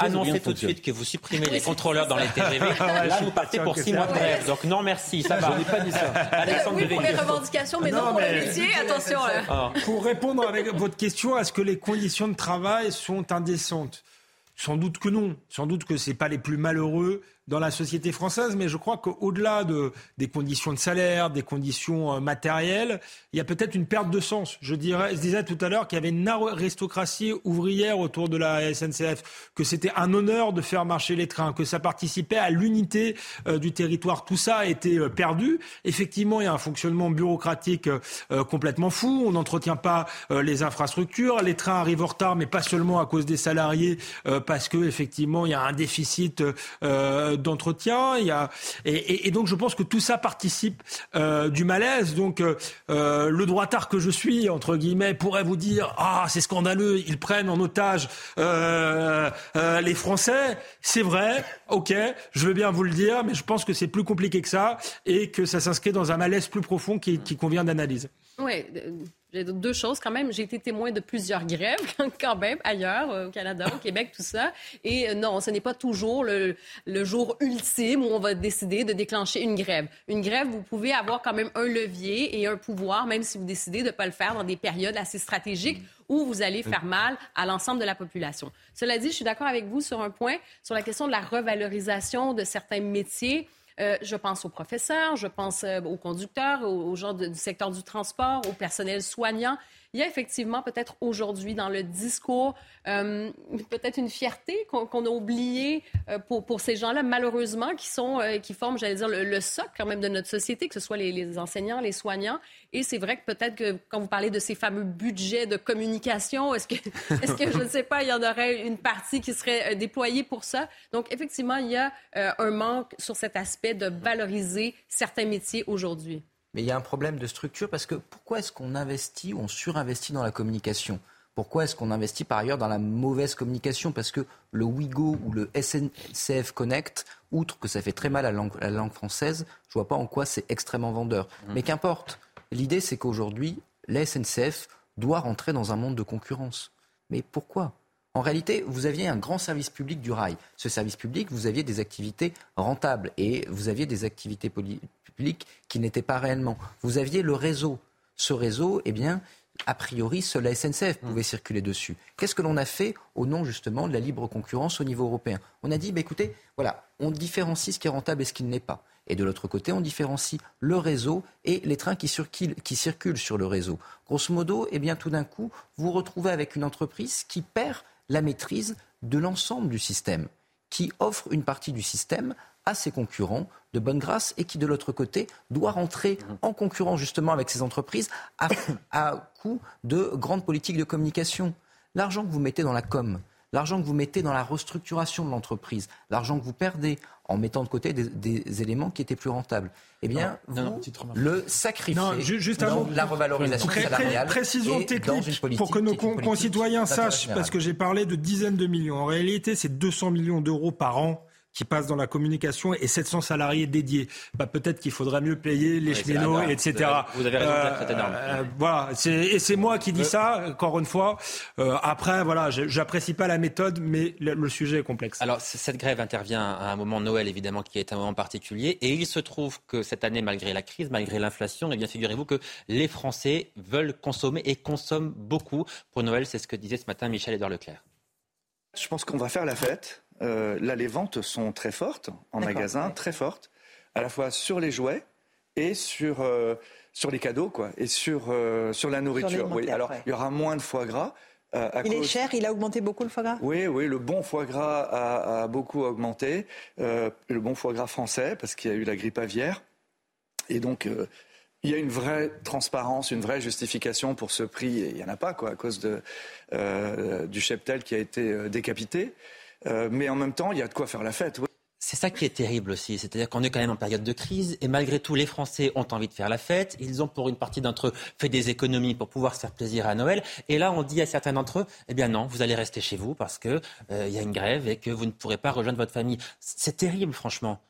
annoncez, tout de suite que vous supprimez les contrôleurs dans les TGV. Là, vous partez pour six mois de grève. Donc non, merci, ça va. Je n'ai pas dit ça. Alexandre oui, pour les revendications, mais non, pour les métiers. Attention. Ah. Pour répondre avec votre question, est-ce que les conditions de travail sont indécentes? Sans doute que non. Sans doute que c'est pas les plus malheureux dans la société française, mais je crois qu'au-delà de, des conditions de salaire, des conditions euh, matérielles, il y a peut-être une perte de sens. Je, dirais, je disais tout à l'heure qu'il y avait une aristocratie ouvrière autour de la SNCF, que c'était un honneur de faire marcher les trains, que ça participait à l'unité euh, du territoire. Tout ça a été euh, perdu. Effectivement, il y a un fonctionnement bureaucratique complètement fou. On n'entretient pas les infrastructures. Les trains arrivent en retard, mais pas seulement à cause des salariés, parce que effectivement, il y a un déficit d'entretien. Il y a et, et, donc je pense que tout ça participe euh, du malaise. Donc euh, euh, le droitard que je suis entre guillemets pourrait vous dire ah c'est scandaleux, ils prennent en otage les Français. C'est vrai, ok, je veux bien vous le dire, mais je pense que c'est plus compliqué que ça et que ça s'inscrit dans un malaise plus profond qui, qui convient d'analyse. Oui, deux choses quand même. J'ai été témoin de plusieurs grèves quand même ailleurs, euh, au Canada, au Québec, tout ça. Et euh, non, ce n'est pas toujours le, le, jour ultime où on va décider de déclencher une grève. Une grève, vous pouvez avoir quand même un levier et un pouvoir, même si vous décidez de ne pas le faire dans des périodes assez stratégiques où vous allez faire mal à l'ensemble de la population. Cela dit, je suis d'accord avec vous sur un point, sur la question de la revalorisation de certains métiers. Euh, je pense aux professeurs, je pense euh, aux conducteurs, aux, gens du secteur du transport, au personnel soignant. Il y a effectivement peut-être aujourd'hui dans le discours euh, peut-être une fierté qu'on a oubliée euh, pour, pour ces gens-là, malheureusement, qui, sont, euh, qui forment, j'allais dire, le, socle quand même de notre société, que ce soit les, les enseignants, les soignants. Et c'est vrai que peut-être que quand vous parlez de ces fameux budgets de communication, est-ce que, est-ce que je ne sais pas, il y en aurait une partie qui serait déployée pour ça? Donc, effectivement, il y a un manque sur cet aspect de valoriser certains métiers aujourd'hui. Mais il y a un problème de structure parce que pourquoi est-ce qu'on investit ou on surinvestit dans la communication? Pourquoi est-ce qu'on investit par ailleurs dans la mauvaise communication? Parce que le Wigo ou le SNCF Connect, outre que ça fait très mal à la langue, française, je vois pas en quoi c'est extrêmement vendeur. Mmh. Mais qu'importe. L'idée, c'est qu'aujourd'hui, la SNCF doit rentrer dans un monde de concurrence. Mais pourquoi? En réalité, vous aviez un grand service public du rail. Ce service public, vous aviez des activités rentables et vous aviez des activités qui n'étaient pas réellement. Vous aviez le réseau. Ce réseau, eh bien, a priori, seule la SNCF pouvait mm. circuler dessus. Qu'est-ce que l'on a fait au nom justement de la libre concurrence au niveau européen? On a dit, bah, écoutez, voilà, on différencie ce qui est rentable et ce qui ne l'est pas. Et de l'autre côté, on différencie le réseau et les trains qui circulent, qui circulent sur le réseau. Grosso modo, eh bien, tout d'un coup, vous vous retrouvez avec une entreprise qui perd la maîtrise de l'ensemble du système, qui offre une partie du système à ses concurrents de bonne grâce et qui, de l'autre côté, doit rentrer en concurrence justement avec ces entreprises à, à coup de grandes politiques de communication. L'argent que vous mettez dans la com, l'argent que vous mettez dans la restructuration de l'entreprise, l'argent que vous perdez en mettant de côté des, éléments qui étaient plus rentables. Eh bien, vous le sacrifiez juste dans la revalorisation salariale. Précision technique pour que nos concitoyens sachent, parce que j'ai parlé de dizaines de millions. En réalité, c'est 200 millions d'euros par an qui passent dans la communication et 700 salariés dédiés. Bah, peut-être qu'il faudrait mieux payer les cheminots, etc. Vous avez, raison, c'est énorme. Euh, voilà, et c'est moi qui dis ça, encore une fois. Euh, après, voilà, j'apprécie pas la méthode, mais le, sujet est complexe. Alors, cette grève intervient à un moment Noël, évidemment, qui est un moment particulier. Et il se trouve que cette année, malgré la crise, malgré l'inflation, eh bien, figurez-vous que les Français veulent consommer et consomment beaucoup. Pour Noël, c'est ce que disait ce matin Michel-Édouard Leclerc. Je pense qu'on va faire la fête. Euh, là, les ventes sont très fortes en magasin, très fortes, à la fois sur les jouets et sur, euh, sur les cadeaux, quoi, et sur, euh, sur la nourriture. oui, alors, il y aura moins de foie gras. il est cher, il a augmenté beaucoup le foie gras? Oui, oui, le bon foie gras a, a beaucoup augmenté. le bon foie gras français, parce qu'il y a eu la grippe aviaire. Et donc, il y a une vraie transparence, une vraie justification pour ce prix. Et il n'y en a pas, quoi, à cause de, du cheptel qui a été décapité. Euh, mais en même temps, il y a de quoi faire la fête. C'est ça qui est terrible aussi, c'est-à-dire qu'on est quand même en période de crise et malgré tout, les Français ont envie de faire la fête. Ils ont pour une partie d'entre eux fait des économies pour pouvoir se faire plaisir à Noël. Et là, on dit à certains d'entre eux, eh bien non, vous allez rester chez vous parce qu'il euh, y a une grève et que vous ne pourrez pas rejoindre votre famille. C'est terrible, franchement.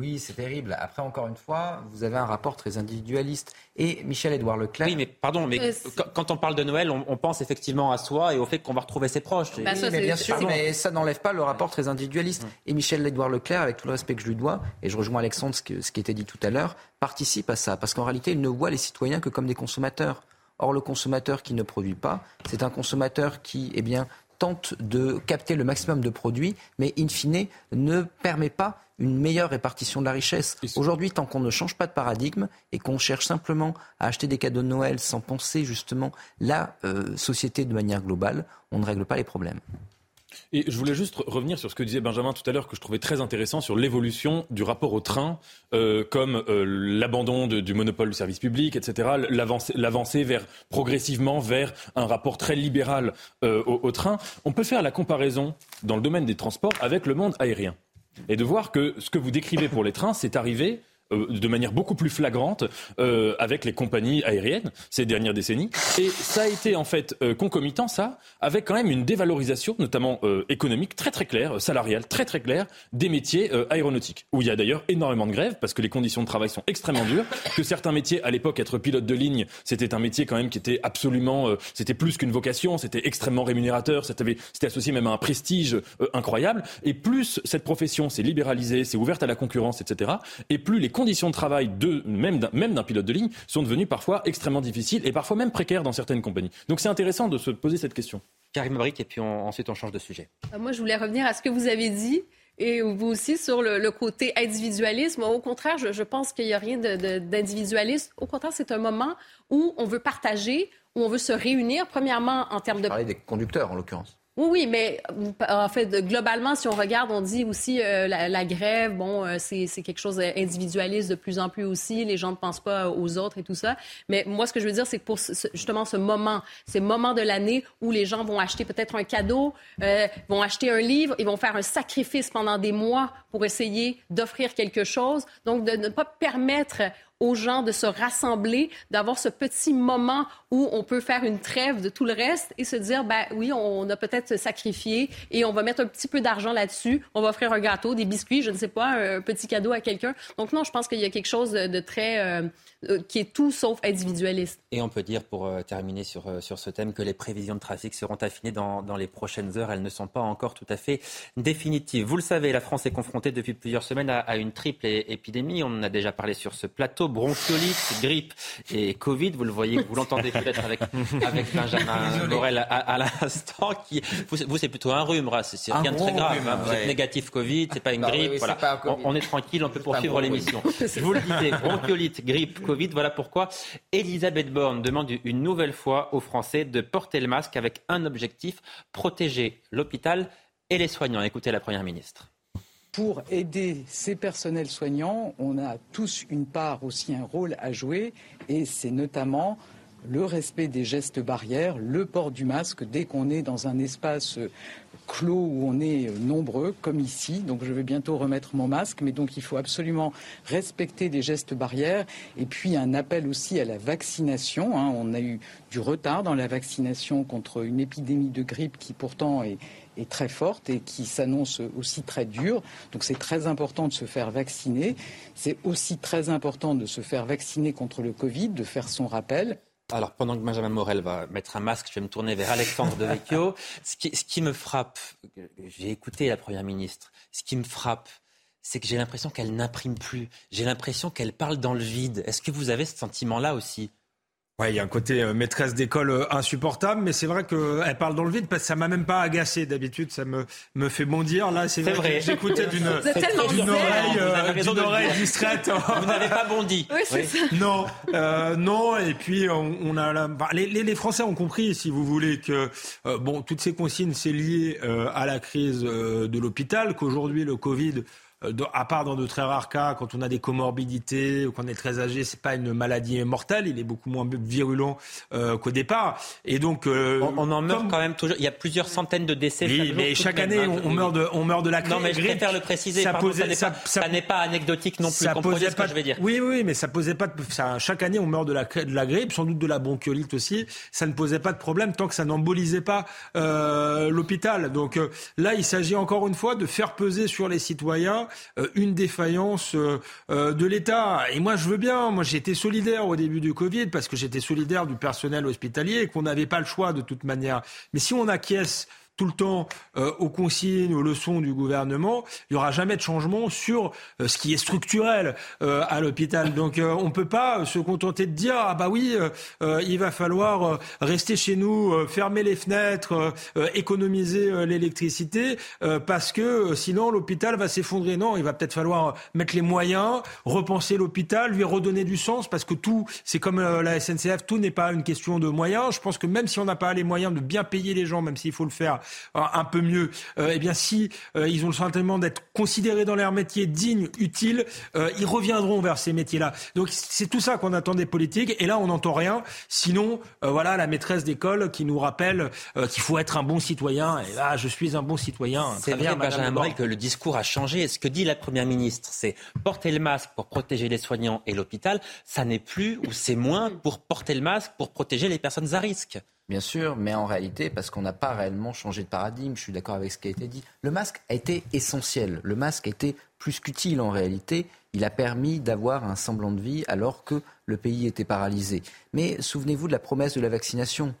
Oui, c'est terrible. Après, encore une fois, vous avez un rapport très individualiste. Et Michel-Édouard Leclerc. Oui, mais pardon, mais euh, quand on parle de Noël, on, pense effectivement à soi et au fait qu'on va retrouver ses proches. Bah, oui, mais bien sûr, mais ça n'enlève pas le rapport très individualiste. Et Michel-Édouard Leclerc, avec tout le respect que je lui dois, et je rejoins Alexandre, ce, ce qui était dit tout à l'heure, participe à ça. Parce qu'en réalité, il ne voit les citoyens que comme des consommateurs. Or, le consommateur qui ne produit pas, c'est un consommateur qui, eh bien, tente de capter le maximum de produits, mais in fine ne permet pas une meilleure répartition de la richesse. Aujourd'hui, tant qu'on ne change pas de paradigme et qu'on cherche simplement à acheter des cadeaux de Noël sans penser justement la euh, société de manière globale, on ne règle pas les problèmes. Et je voulais juste revenir sur ce que disait Benjamin tout à l'heure, que je trouvais très intéressant sur l'évolution du rapport au train, euh, comme euh, l'abandon du monopole du service public, etc., l'avancée vers progressivement vers un rapport très libéral euh, au, au train. On peut faire la comparaison dans le domaine des transports avec le monde aérien et de voir que ce que vous décrivez pour les trains, c'est arrivé de manière beaucoup plus flagrante euh, avec les compagnies aériennes ces dernières décennies. Et ça a été en fait euh, concomitant, ça, avec quand même une dévalorisation, notamment économique, très très claire, salariale, très très claire, des métiers aéronautiques, où il y a d'ailleurs énormément de grèves, parce que les conditions de travail sont extrêmement dures, que certains métiers, à l'époque, être pilote de ligne, c'était un métier quand même qui était absolument, c'était plus qu'une vocation, c'était extrêmement rémunérateur, c'était associé même à un prestige incroyable, et plus cette profession s'est libéralisée, s'est ouverte à la concurrence, etc., et plus les conditions de travail de, même d'un pilote de ligne sont devenues parfois extrêmement difficiles et parfois même précaires dans certaines compagnies. Donc c'est intéressant de se poser cette question. Karim Abric, et puis ensuite on change de sujet. Euh, moi, je voulais revenir à ce que vous avez dit et vous aussi sur le, côté individualisme. Au contraire, je, pense qu'il n'y a rien d'individualiste. Au contraire, c'est un moment où on veut partager, où on veut se réunir, premièrement en termes de... Parler des conducteurs en l'occurrence. Oui, oui, mais en fait, globalement, si on regarde, on dit aussi euh, la, grève, bon, euh, c'est quelque chose d'individualiste de plus en plus aussi. Les gens ne pensent pas aux autres et tout ça. Mais moi, ce que je veux dire, c'est que pour justement ce moment, ces moments de l'année où les gens vont acheter peut-être un cadeau, euh, vont acheter un livre, ils vont faire un sacrifice pendant des mois pour essayer d'offrir quelque chose. Donc, de ne pas permettre aux gens de se rassembler, d'avoir ce petit moment où on peut faire une trêve de tout le reste et se dire, ben oui, on a peut-être sacrifié et on va mettre un petit peu d'argent là-dessus. On va offrir un gâteau, des biscuits, je ne sais pas, un petit cadeau à quelqu'un. Donc non, je pense qu'il y a quelque chose de très euh, qui est tout sauf individualiste. Et on peut dire, pour euh, terminer sur, euh, sur ce thème, que les prévisions de trafic seront affinées dans, dans, les prochaines heures. Elles ne sont pas encore tout à fait définitives. Vous le savez, la France est confrontée depuis plusieurs semaines à, à une triple épidémie. On en a déjà parlé sur ce plateau. Bronchiolite, grippe et Covid. Vous le voyez, vous l'entendez peut-être avec, avec Benjamin Morel à, à l'instant. Qui, vous, c'est plutôt un rhume, c'est rien de très grave. Hein. Vous êtes négatif Covid, c'est pas une grippe. voilà. on, on, est tranquille, on peut poursuivre l'émission. Je vous le disais, bronchiolite, grippe, Covid. Voilà pourquoi Elisabeth Borne demande une nouvelle fois aux Français de porter le masque avec un objectif, protéger l'hôpital et les soignants. Écoutez la Première ministre. Pour aider ces personnels soignants, on a tous une part aussi un rôle à jouer et c'est notamment le respect des gestes barrières, le port du masque dès qu'on est dans un espace clos où on est nombreux, comme ici. Donc je vais bientôt remettre mon masque, mais donc il faut absolument respecter des gestes barrières. Et puis un appel aussi à la vaccination. Hein. On a eu du retard dans la vaccination contre une épidémie de grippe qui pourtant est, est très forte et qui s'annonce aussi très dure. Donc c'est très important de se faire vacciner. C'est aussi très important de se faire vacciner contre le Covid, de faire son rappel. Alors, pendant que Benjamin Morel va mettre un masque, je vais me tourner vers Alexandre de Vecchio. Ce qui, ce qui me frappe, j'ai écouté la Première ministre, ce qui me frappe, c'est que j'ai l'impression qu'elle n'imprime plus. J'ai l'impression qu'elle parle dans le vide. Est-ce que vous avez ce sentiment-là aussi? Ouais, il y a un côté euh, maîtresse d'école euh, insupportable, mais c'est vrai qu'elle parle dans le vide parce que ça m'a même pas agacé. D'habitude, ça me, me fait bondir. Là, c'est vrai. J'écoutais d'une oreille, euh, oreille distraite. Vous n'avez pas bondi. Oui, c'est ça. Non, euh, non. Et puis on, on a la, les, les, Français ont compris, si vous voulez, que bon, toutes ces consignes, c'est lié à la crise de l'hôpital, qu'aujourd'hui le Covid euh, à part dans de très rares cas, quand on a des comorbidités ou qu'on est très âgé, c'est pas une maladie mortelle. Il est beaucoup moins virulent euh, qu'au départ. Et donc, euh, on, en meurt quand même toujours. Il y a plusieurs centaines de décès. Oui, chaque mais chaque année, on, meurt de, on meurt de la grippe. Non, mais je préfère le préciser. Ça, posait, ça, ça, n'est pas, anecdotique non plus. Ça posait pas, ce que je vais dire. Oui, oui, mais ça posait pas. De, ça, chaque année, on meurt de la, de la grippe, sans doute de la bronchiolite aussi. Ça ne posait pas de problème tant que ça n'embolisait pas euh, l'hôpital. Donc là, il s'agit encore une fois de faire peser sur les citoyens une des défaillance euh, euh, de l'État. Et moi, je veux bien. Moi, j'étais solidaire au début du Covid parce que j'étais solidaire du personnel hospitalier et qu'on n'avait pas le choix de toute manière. Mais si on acquiesce tout le temps euh, aux consignes, aux leçons du gouvernement, il n'y aura jamais de changement sur euh, ce qui est structurel euh, à l'hôpital. Donc euh, on ne peut pas se contenter de dire ah bah oui, il va falloir rester chez nous, fermer les fenêtres, économiser l'électricité parce que sinon l'hôpital va s'effondrer. Non, il va peut-être falloir mettre les moyens, repenser l'hôpital, lui redonner du sens parce que tout, c'est comme la SNCF, tout n'est pas une question de moyens. Je pense que même si on n'a pas les moyens de bien payer les gens, même s'il faut le faire euh, un peu mieux, euh, eh bien si euh, ils ont le sentiment d'être considérés dans leur métier dignes, utiles, ils reviendront vers ces métiers-là. Donc c'est tout ça qu'on attend des politiques. Et là, on n'entend rien. Sinon, voilà la maîtresse d'école qui nous rappelle qu'il faut être un bon citoyen. Et là, je suis un bon citoyen. C'est vrai, Benjamin Morel, que le discours a changé. Ce que dit la première ministre, c'est porter le masque pour protéger les soignants et l'hôpital. Ça n'est plus ou c'est moins pour porter le masque pour protéger les personnes à risque. Bien sûr, mais en réalité, parce qu'on n'a pas réellement changé de paradigme, je suis d'accord avec ce qui a été dit, le masque a été essentiel. Le masque a été plus qu'utile en réalité. Il a permis d'avoir un semblant de vie alors que le pays était paralysé. Mais souvenez-vous de la promesse de la vaccination.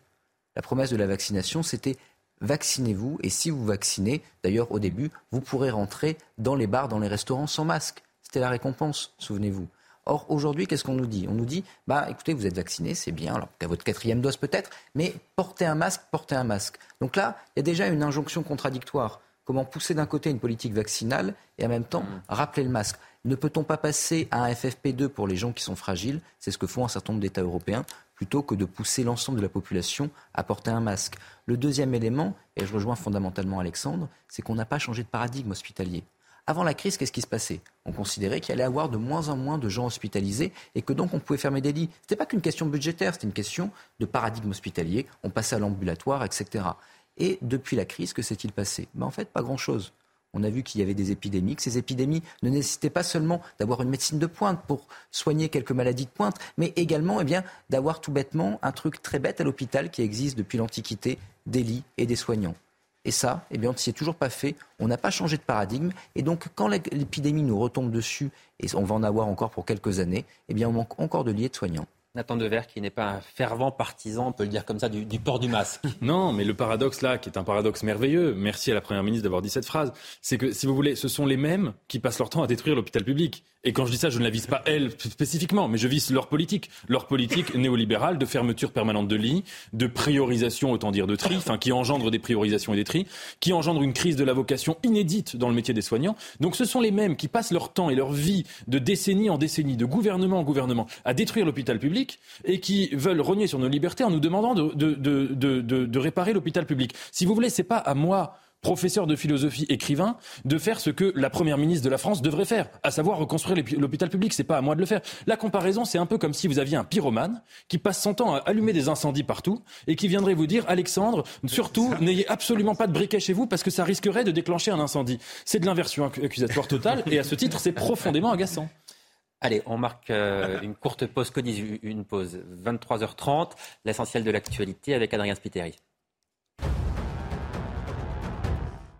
La promesse de la vaccination, c'était vaccinez-vous et si vous vaccinez, d'ailleurs au début, vous pourrez rentrer dans les bars, dans les restaurants sans masque. C'était la récompense, souvenez-vous. Or, aujourd'hui, qu'est-ce qu'on nous dit? On nous dit, bah, écoutez, vous êtes vacciné, c'est bien, alors qu'à votre quatrième dose peut-être, mais portez un masque, portez un masque. Donc là, il y a déjà une injonction contradictoire. Comment pousser d'un côté une politique vaccinale et en même temps mmh. rappeler le masque? Ne peut-on pas passer à un FFP2 pour les gens qui sont fragiles? C'est ce que font un certain nombre d'États européens plutôt que de pousser l'ensemble de la population à porter un masque. Le deuxième élément, et je rejoins fondamentalement Alexandre, c'est qu'on n'a pas changé de paradigme hospitalier. Avant la crise, qu'est-ce qui se passait? On considérait qu'il allait y avoir de moins en moins de gens hospitalisés et que donc on pouvait fermer des lits. Ce n'était pas qu'une question budgétaire, c'était une question de paradigme hospitalier. On passait à l'ambulatoire, etc. Et depuis la crise, que s'est-il passé? Ben, En fait, pas grand-chose. On a vu qu'il y avait des épidémies, que ces épidémies ne nécessitaient pas seulement d'avoir une médecine de pointe pour soigner quelques maladies de pointe, mais également eh d'avoir tout bêtement un truc très bête à l'hôpital qui existe depuis l'Antiquité, des lits et des soignants. Et ça, eh bien, on toujours pas fait. On n'a pas changé de paradigme. Et donc, quand l'épidémie nous retombe dessus, et on va en avoir encore pour quelques années, eh bien, on manque encore de lits et de soignants. Nathan Dever, qui n'est pas un fervent partisan, on peut le dire comme ça, du, du, port du masque. Non, mais le paradoxe là, qui est un paradoxe merveilleux, merci à la Première ministre d'avoir dit cette phrase, c'est que, si vous voulez, ce sont les mêmes qui passent leur temps à détruire l'hôpital public. Et quand je dis ça, je ne la vise pas elle spécifiquement, mais je vise leur politique. Leur politique néolibérale de fermeture permanente de lits, de priorisation, autant dire de tri, enfin, qui engendre des priorisations et des tris, qui engendre une crise de la vocation inédite dans le métier des soignants. Donc ce sont les mêmes qui passent leur temps et leur vie de décennie en décennie, de gouvernement en gouvernement, à détruire l'hôpital public et qui veulent renier sur nos libertés en nous demandant de, de, de, de réparer l'hôpital public. Si vous voulez, c'est pas à moi professeur de philosophie, écrivain, de faire ce que la première ministre de la France devrait faire, à savoir reconstruire l'hôpital public. C'est pas à moi de le faire. La comparaison, c'est un peu comme si vous aviez un pyromane qui passe son temps à allumer des incendies partout et qui viendrait vous dire, Alexandre, surtout, n'ayez absolument pas de briquet chez vous parce que ça risquerait de déclencher un incendie. C'est de l'inversion accusatoire totale et à ce titre, c'est profondément agaçant. Allez, on marque euh, une courte pause, une pause. 23h30, l'essentiel de l'actualité avec Adrien Spiteri.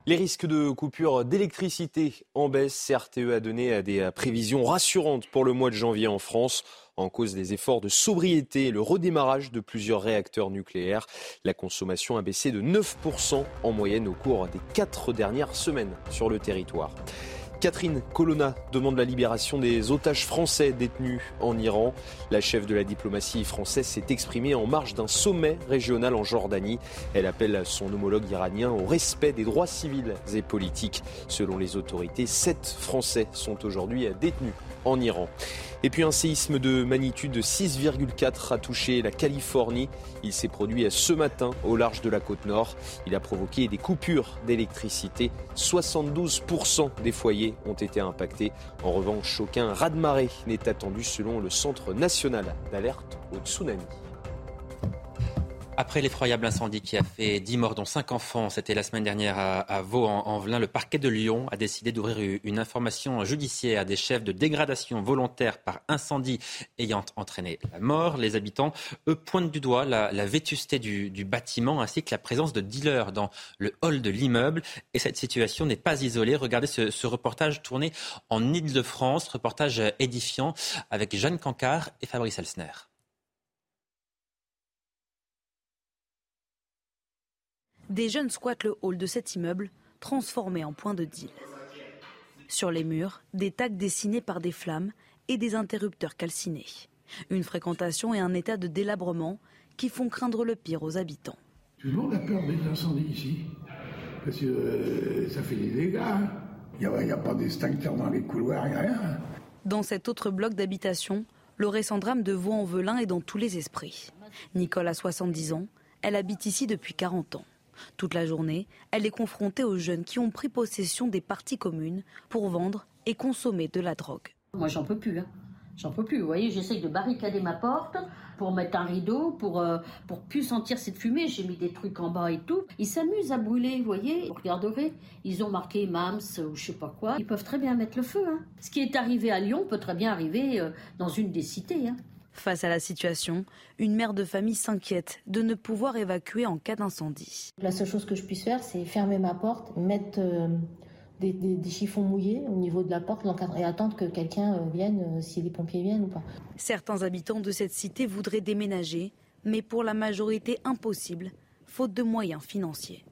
Les risques de coupure d'électricité en baisse. CRTE a donné des prévisions rassurantes pour le mois de janvier en France en cause des efforts de sobriété et le redémarrage de plusieurs réacteurs nucléaires. La consommation a baissé de 9% en moyenne au cours des quatre dernières semaines sur le territoire. Catherine Colonna demande la libération des otages français détenus en Iran. La chef de la diplomatie française s'est exprimée en marge d'un sommet régional en Jordanie. Elle appelle son homologue iranien au respect des droits civils et politiques. Selon les autorités, sept Français sont aujourd'hui détenus en Iran. Et puis un séisme de magnitude 6,4 a touché la Californie. Il s'est produit ce matin au large de la côte nord. Il a provoqué des coupures d'électricité. 72% des foyers ont été impactés. En revanche, aucun raz-de-marée n'est attendu selon le Centre national d'alerte au tsunami. Après l'effroyable incendie qui a fait 10 morts, dont 5 enfants, c'était la semaine dernière à, Vaux-en-Velin, le parquet de Lyon a décidé d'ouvrir une information judiciaire des chefs de dégradation volontaire par incendie ayant entraîné la mort. Les habitants, eux, pointent du doigt la, vétusté du, bâtiment ainsi que la présence de dealers dans le hall de l'immeuble. Et cette situation n'est pas isolée. Regardez ce, ce reportage tourné en Ile-de-France, reportage édifiant avec Jeanne Cancard et Fabrice Elsner. Des jeunes squattent le hall de cet immeuble, transformé en point de deal. Sur les murs, des tags dessinés par des flammes et des interrupteurs calcinés. Une fréquentation et un état de délabrement qui font craindre le pire aux habitants. Tout le monde a peur des incendies ici, parce que euh, ça fait des dégâts. Il n'y a, pas d'extincteur dans les couloirs, il n'y a rien. Dans cet autre bloc d'habitation, le récent drame de Vaux-en-Velin est dans tous les esprits. Nicole a 70 ans, elle habite ici depuis 40 ans. Toute la journée, elle est confrontée aux jeunes qui ont pris possession des parties communes pour vendre et consommer de la drogue. Moi, j'en peux plus. Hein. J'en peux plus. Vous voyez, j'essaye de barricader ma porte pour mettre un rideau, pour, euh, pour plus sentir cette fumée. J'ai mis des trucs en bas et tout. Ils s'amusent à brûler, vous voyez. Vous ils ont marqué MAMS ou je sais pas quoi. Ils peuvent très bien mettre le feu. Hein. Ce qui est arrivé à Lyon peut très bien arriver euh, dans une des cités. Hein. Face à la situation, une mère de famille s'inquiète de ne pouvoir évacuer en cas d'incendie. La seule chose que je puisse faire, c'est fermer ma porte, mettre euh, des, chiffons mouillés au niveau de la porte, l'encadrer et attendre que quelqu'un euh, vienne, euh, si les pompiers viennent ou pas. Certains habitants de cette cité voudraient déménager, mais pour la majorité impossible, faute de moyens financiers.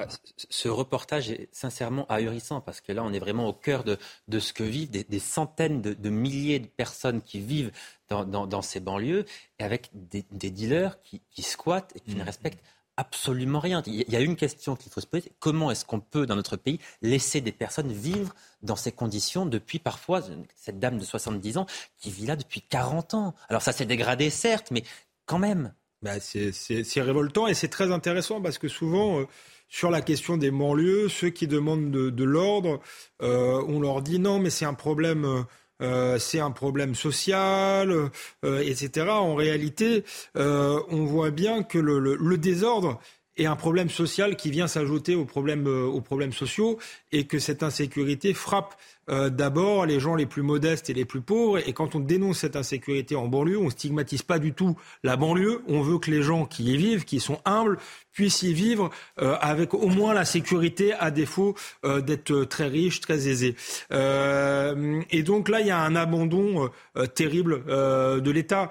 Ah, ce reportage est sincèrement ahurissant parce que là, on est vraiment au cœur de, ce que vivent des, centaines de, milliers de personnes qui vivent dans, ces banlieues et avec des, dealers qui, squattent et qui ne mmh. respectent absolument rien. Il y a une question qu'il faut se poser. Comment est-ce qu'on peut, dans notre pays, laisser des personnes vivre dans ces conditions depuis parfois, cette dame de 70 ans qui vit là depuis 40 ans? Alors ça s'est dégradé, certes, mais quand même. Bah, c'est révoltant et c'est très intéressant parce que souvent, sur la question des banlieues, ceux qui demandent de, l'ordre, euh, on leur dit non, mais c'est un problème. Euh, c'est un problème social, euh, etc. En réalité, on voit bien que le, désordre est un problème social qui vient s'ajouter aux problèmes, aux problèmes sociaux et que cette insécurité frappe d'abord les gens les plus modestes et les plus pauvres. Et quand on dénonce cette insécurité en banlieue, on stigmatise pas du tout la banlieue. On veut que les gens qui y vivent, qui sont humbles, puissent y vivre euh, avec au moins la sécurité, à défaut euh, d'être très riches, très aisés. Euh, et donc là, il y a un abandon terrible de l'État.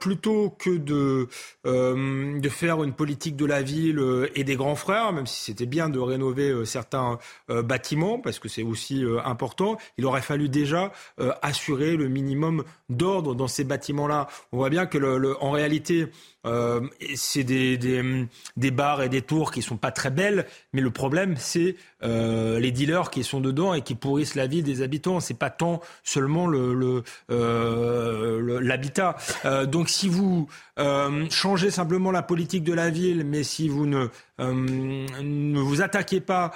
plutôt que de, de faire une politique de la ville et des grands frères, même si c'était bien de rénover certains bâtiments, parce que c'est aussi important, il aurait fallu déjà assurer le minimum d'ordre dans ces bâtiments-là. On voit bien que, le, en réalité, euh, c'est des, des, des, bars et des tours qui sont pas très belles, mais le problème, c'est euh, les dealers qui sont dedans et qui pourrissent la vie des habitants. C'est pas tant seulement le, euh, l'habitat. Euh, donc, si vous euh, changez simplement la politique de la ville, mais si vous ne ne vous attaquez pas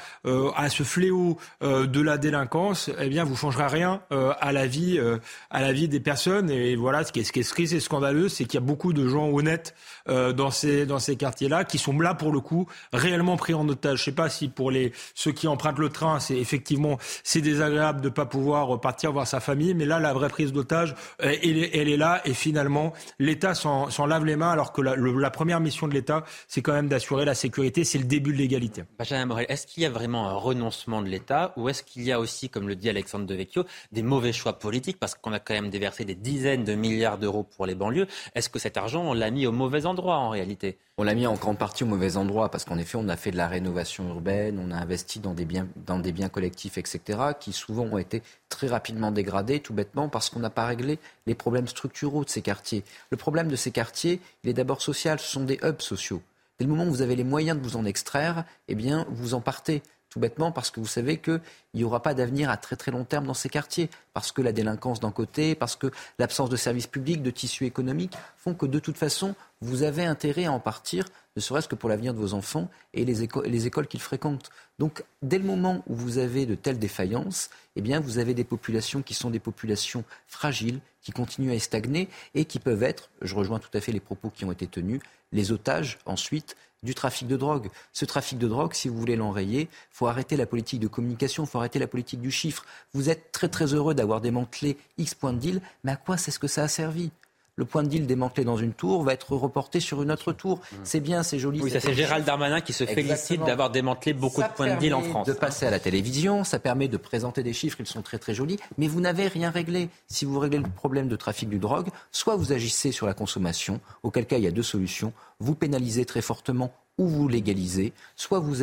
à ce fléau de la délinquance, eh bien, vous changerez rien à la vie, à la vie des personnes. Et voilà, ce qui est, ce qui est, ce qui est scandaleux, c'est qu'il y a beaucoup de gens honnêtes euh, dans ces, dans ces quartiers-là, qui sont là pour le coup réellement pris en otage. Je sais pas si pour les, ceux qui empruntent le train, c'est effectivement c'est désagréable de pas pouvoir partir voir sa famille, mais là la vraie prise d'otage, euh, elle, elle, est là et finalement l'État s'en lave les mains alors que la, la première mission de l'État, c'est quand même d'assurer la sécurité, c'est le début de l'égalité. Benjamin Morel, est-ce qu'il y a vraiment un renoncement de l'État ou est-ce qu'il y a aussi, comme le dit Alexandre Devecchio, des mauvais choix politiques parce qu'on a quand même déversé des dizaines de milliards d'euros pour les banlieues Est-ce que cet argent, on l'a mis au mauvais On l'a mis en grande partie au mauvais endroit parce qu'en effet, on a fait de la rénovation urbaine, on a investi dans des biens, collectifs, etc., qui souvent ont été très rapidement dégradés, tout bêtement, parce qu'on n'a pas réglé les problèmes structuraux de ces quartiers. Le problème de ces quartiers, il est d'abord social, ce sont des hubs sociaux. Dès le moment où vous avez les moyens de vous en extraire, eh bien, vous en partez tout bêtement parce que vous savez qu'il n'y aura pas d'avenir à très très long terme dans ces quartiers, parce que la délinquance d'un côté, parce que l'absence de services publics, de tissus économiques font que de toute façon, vous avez intérêt à en partir, ne serait-ce que pour l'avenir de vos enfants et les, les écoles qu'ils fréquentent. Donc, dès le moment où vous avez de telles défaillances, eh bien, vous avez des populations qui sont des populations fragiles, qui continuent à stagner et qui peuvent être, je rejoins tout à fait les propos qui ont été tenus, les otages ensuite du trafic de drogue. Ce trafic de drogue, si vous voulez l'enrayer, il faut arrêter la politique de communication, il faut arrêter la politique du chiffre. Vous êtes très très heureux d'avoir démantelé X points de deal, mais à quoi c'est ce que ça a servi? Le point de deal démantelé dans une tour va être reporté sur une autre tour. Mmh. C'est bien, c'est joli. Oui, ça c'est Gérald Darmanin qui se félicite d'avoir démantelé beaucoup de points de deal en France. De passer à la télévision, ça permet de présenter des chiffres, ils sont très très jolis, mais vous n'avez rien réglé. Si vous réglez le problème de trafic du drogue, soit vous agissez sur la consommation, auquel cas il y a deux solutions. Vous pénalisez très fortement ou vous légalisez, soit vous,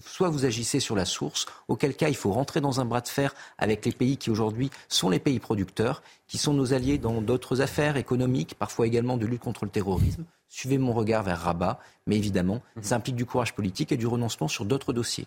soit vous agissez sur la source, auquel cas il faut rentrer dans un bras de fer avec les pays qui aujourd'hui sont les pays producteurs, qui sont nos alliés dans d'autres affaires économiques, parfois également de lutte contre le terrorisme. Suivez mon regard vers Rabat, mais évidemment, mhm. ça implique du courage politique et du renoncement sur d'autres dossiers.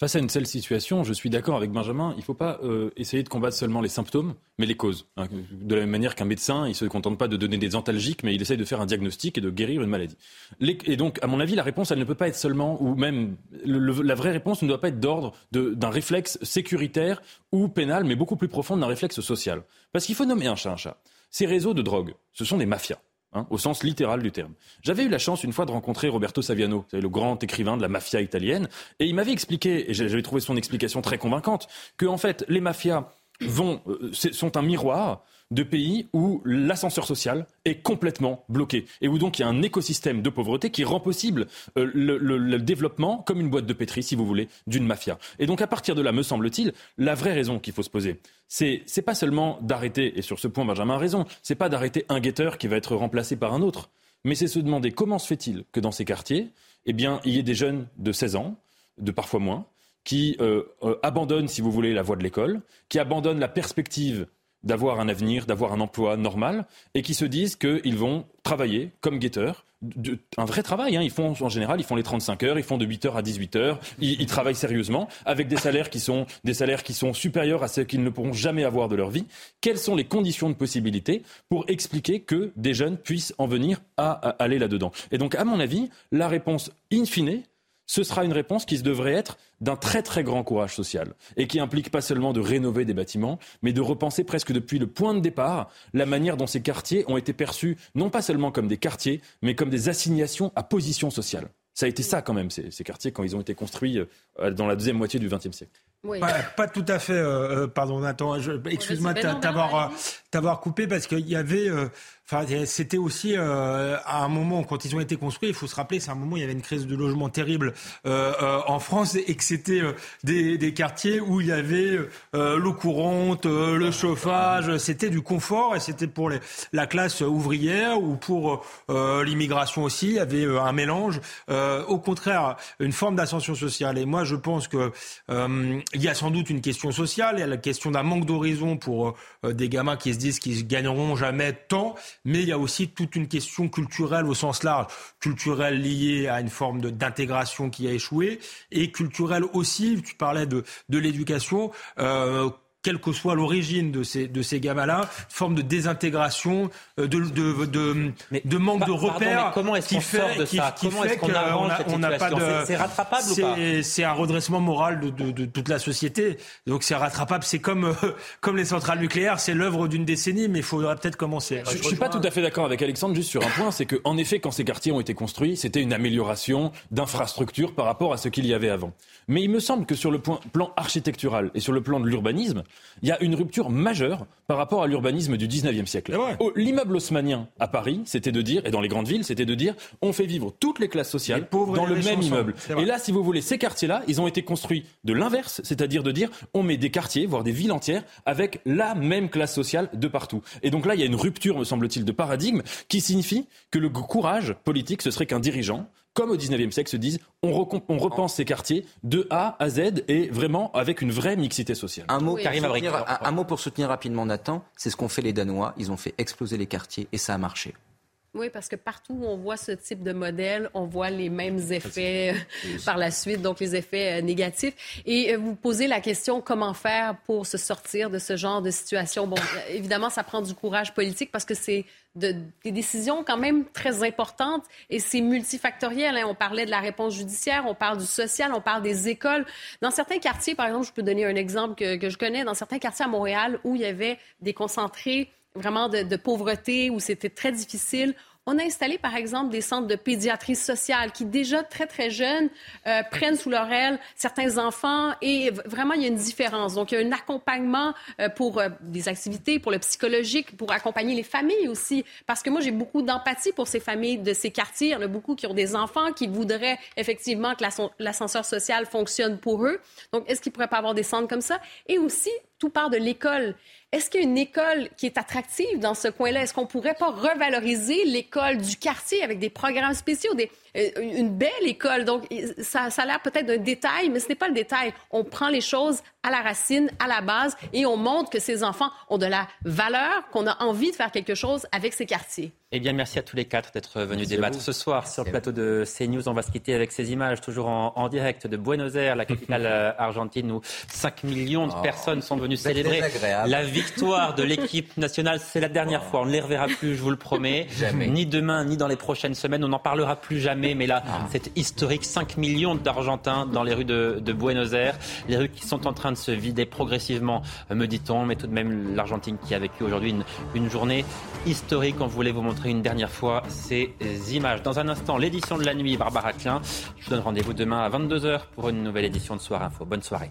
Face à une telle situation, je suis d'accord avec Benjamin, il ne faut pas euh, essayer de combattre seulement les symptômes, mais les causes. Hein. De la même manière qu'un médecin, il ne se contente pas de donner des antalgiques, mais il essaye de faire un diagnostic et de guérir une maladie. et donc, à mon avis, la réponse, elle ne peut pas être seulement, ou même la vraie réponse ne doit pas être d'ordre d'un réflexe sécuritaire ou pénal, mais beaucoup plus profond d'un réflexe social. Parce qu'il faut nommer un chat un chat. Ces réseaux de drogue, ce sont des mafias. Hein, au sens littéral du terme. J'avais eu la chance une fois de rencontrer Roberto Saviano, le grand écrivain de la mafia italienne, et il m'avait expliqué, et j'avais trouvé son explication très convaincante, que en fait les mafias euh, sont un miroir de pays où l'ascenseur social est complètement bloqué et où donc il y a un écosystème de pauvreté qui rend possible euh, le, développement, comme une boîte de pétri, si vous voulez, d'une mafia. Et donc à partir de là, me semble-t-il, la vraie raison qu'il faut se poser, c'est pas seulement d'arrêter, et sur ce point Benjamin a raison, c'est pas d'arrêter un guetteur qui va être remplacé par un autre, mais c'est se demander comment se fait-il que dans ces quartiers, eh bien, il y ait des jeunes de 16 ans, de parfois moins, qui euh, euh, abandonnent, si vous voulez, la voie de l'école, qui abandonnent la perspective d'avoir un avenir, d'avoir un emploi normal, et qui se disent qu'ils vont travailler comme guetteurs, un vrai travail. Hein. Ils font en général, ils font les 35 heures, ils font de 8 heures à 18 heures. Ils, travaillent sérieusement avec des salaires qui sont des salaires qui sont supérieurs à ceux qu'ils ne pourront jamais avoir de leur vie. Quelles sont les conditions de possibilité pour expliquer que des jeunes puissent en venir à, à aller là-dedans? Et donc, à mon avis, la réponse in fine, ce sera une réponse qui devrait être d'un très très grand courage social et qui implique pas seulement de rénover des bâtiments, mais de repenser presque depuis le point de départ la manière dont ces quartiers ont été perçus non pas seulement comme des quartiers, mais comme des assignations à position sociale. Ça a été ça quand même, ces, ces quartiers, quand ils ont été construits euh, dans la deuxième moitié du XXe siècle. Oui. Pas, pas, tout à fait, euh, euh pardon Nathan, excuse-moi de t'avoir t'avoir coupé parce qu'il y avait, euh, enfin c'était aussi euh, à un moment quand ils ont été construits, il faut se rappeler, c'est un moment où il y avait une crise de logement terrible euh, euh en France et que c'était des, des, quartiers où il y avait l'eau courante, le chauffage, c'était du confort et c'était pour les, la classe ouvrière ou pour l'immigration aussi, il y avait un mélange. au contraire, une forme d'ascension sociale. Et moi je pense que il y a sans doute une question sociale, il y a la question d'un manque d'horizon pour des gamins qui se disent qu'ils gagneront jamais tant, mais il y a aussi toute une question culturelle au sens large, culturelle liée à une forme d'intégration qui a échoué, et culturelle aussi, tu parlais de, de l'éducation, euh, quelle que soit l'origine de ces, de ces gamins-là, forme de désintégration, euh, de, de, de, de manque de repères. comment est-ce qu'on sort de ça Comment est-ce qu'on on n'a pas de. C'est rattrapable ou pas C'est un redressement moral de, de, de, toute la société. Donc c'est rattrapable. C'est comme, euh, comme les centrales nucléaires, c'est l'œuvre d'une décennie, mais il faudrait peut-être commencer. Je, ne suis pas tout à fait d'accord avec Alexandre juste sur un point, c'est qu'en effet, quand ces quartiers ont été construits, c'était une amélioration d'infrastructure par rapport à ce qu'il y avait avant. Mais il me semble que sur le point, plan architectural et sur le plan de l'urbanisme, il y a une rupture majeure par rapport à l'urbanisme du 19e siècle. Oh, l'immeuble haussmanien à Paris, c'était de dire, et dans les grandes villes, c'était de dire, on fait vivre toutes les classes sociales dans le même immeuble. Et là, si vous voulez, ces quartiers-là, ils ont été construits de l'inverse, c'est-à-dire de dire, on met des quartiers, voire des villes entières, avec la même classe sociale de partout. Et donc là, il y a une rupture, me semble-t-il, de paradigme qui signifie que le courage politique, ce serait qu'un dirigeant comme au 19e siècle, se disent on, repense ces quartiers de A à Z et vraiment avec une vraie mixité sociale. Un mot, un, mot pour soutenir rapidement Nathan, c'est ce qu'ont fait les Danois. Ils ont fait exploser les quartiers et ça a marché. Oui, parce que partout où on voit ce type de modèle, on voit les mêmes effets euh, par la suite, donc les effets euh, négatifs. Et euh, vous posez la question comment faire pour se sortir de ce genre de situation? Bon, évidemment, ça prend du courage politique parce que c'est de, des décisions quand même très importantes et c'est multifactoriel. Hein. On parlait de la réponse judiciaire, on parle du social, on parle des écoles. Dans certains quartiers, par exemple, je peux donner un exemple que, que je connais, dans certains quartiers à Montréal où il y avait des concentrés vraiment de, de pauvreté, où c'était très difficile. On a installé, par exemple, des centres de pédiatrie sociale qui, déjà très, très jeunes, euh, prennent sous leur aile certains enfants et vraiment, il y a une différence. Donc, il y a un accompagnement euh, pour euh, des activités, pour le psychologique, pour accompagner les familles aussi. Parce que moi, j'ai beaucoup d'empathie pour ces familles de ces quartiers. Il y en a beaucoup qui ont des enfants qui voudraient effectivement que l'ascenseur social fonctionne pour eux. Donc, est-ce qu'ils pourraient pas avoir des centres comme ça? Et aussi, tout part de l'école. Est-ce qu'il y a une école qui est attractive dans ce coin-là? Est-ce qu'on pourrait pas revaloriser l'école du quartier avec des programmes spéciaux, des, une belle école? Donc, ça, ça a l'air peut-être d'un détail, mais ce n'est pas le détail. On prend les choses à la racine, à la base, et on montre que ces enfants ont de la valeur, qu'on a envie de faire quelque chose avec ces quartiers. Eh bien, merci à tous les quatre d'être venus débattre ce soir sur le plateau de CNews. On va se quitter avec ces images, toujours en, direct de Buenos Aires, la capitale euh, argentine, où 5 millions de oh. personnes sont venues célébrer la victoire de l'équipe nationale. C'est la dernière fois. On ne les reverra plus, je vous le promets. Ni demain, ni dans les prochaines semaines. On n'en parlera plus jamais. Mais là, ah. c'est historique. 5 millions d'Argentins dans les rues de, de Buenos Aires. Les rues qui sont en train de se vider progressivement, me dit-on. Mais tout de même, l'Argentine qui a vécu aujourd'hui une, une journée historique. On voulait vous montrer une dernière fois ces images. Dans un instant, l'édition de la nuit, Barbara Klein. Je vous donne rendez-vous demain à 22h pour une nouvelle édition de Soir Info. Bonne soirée.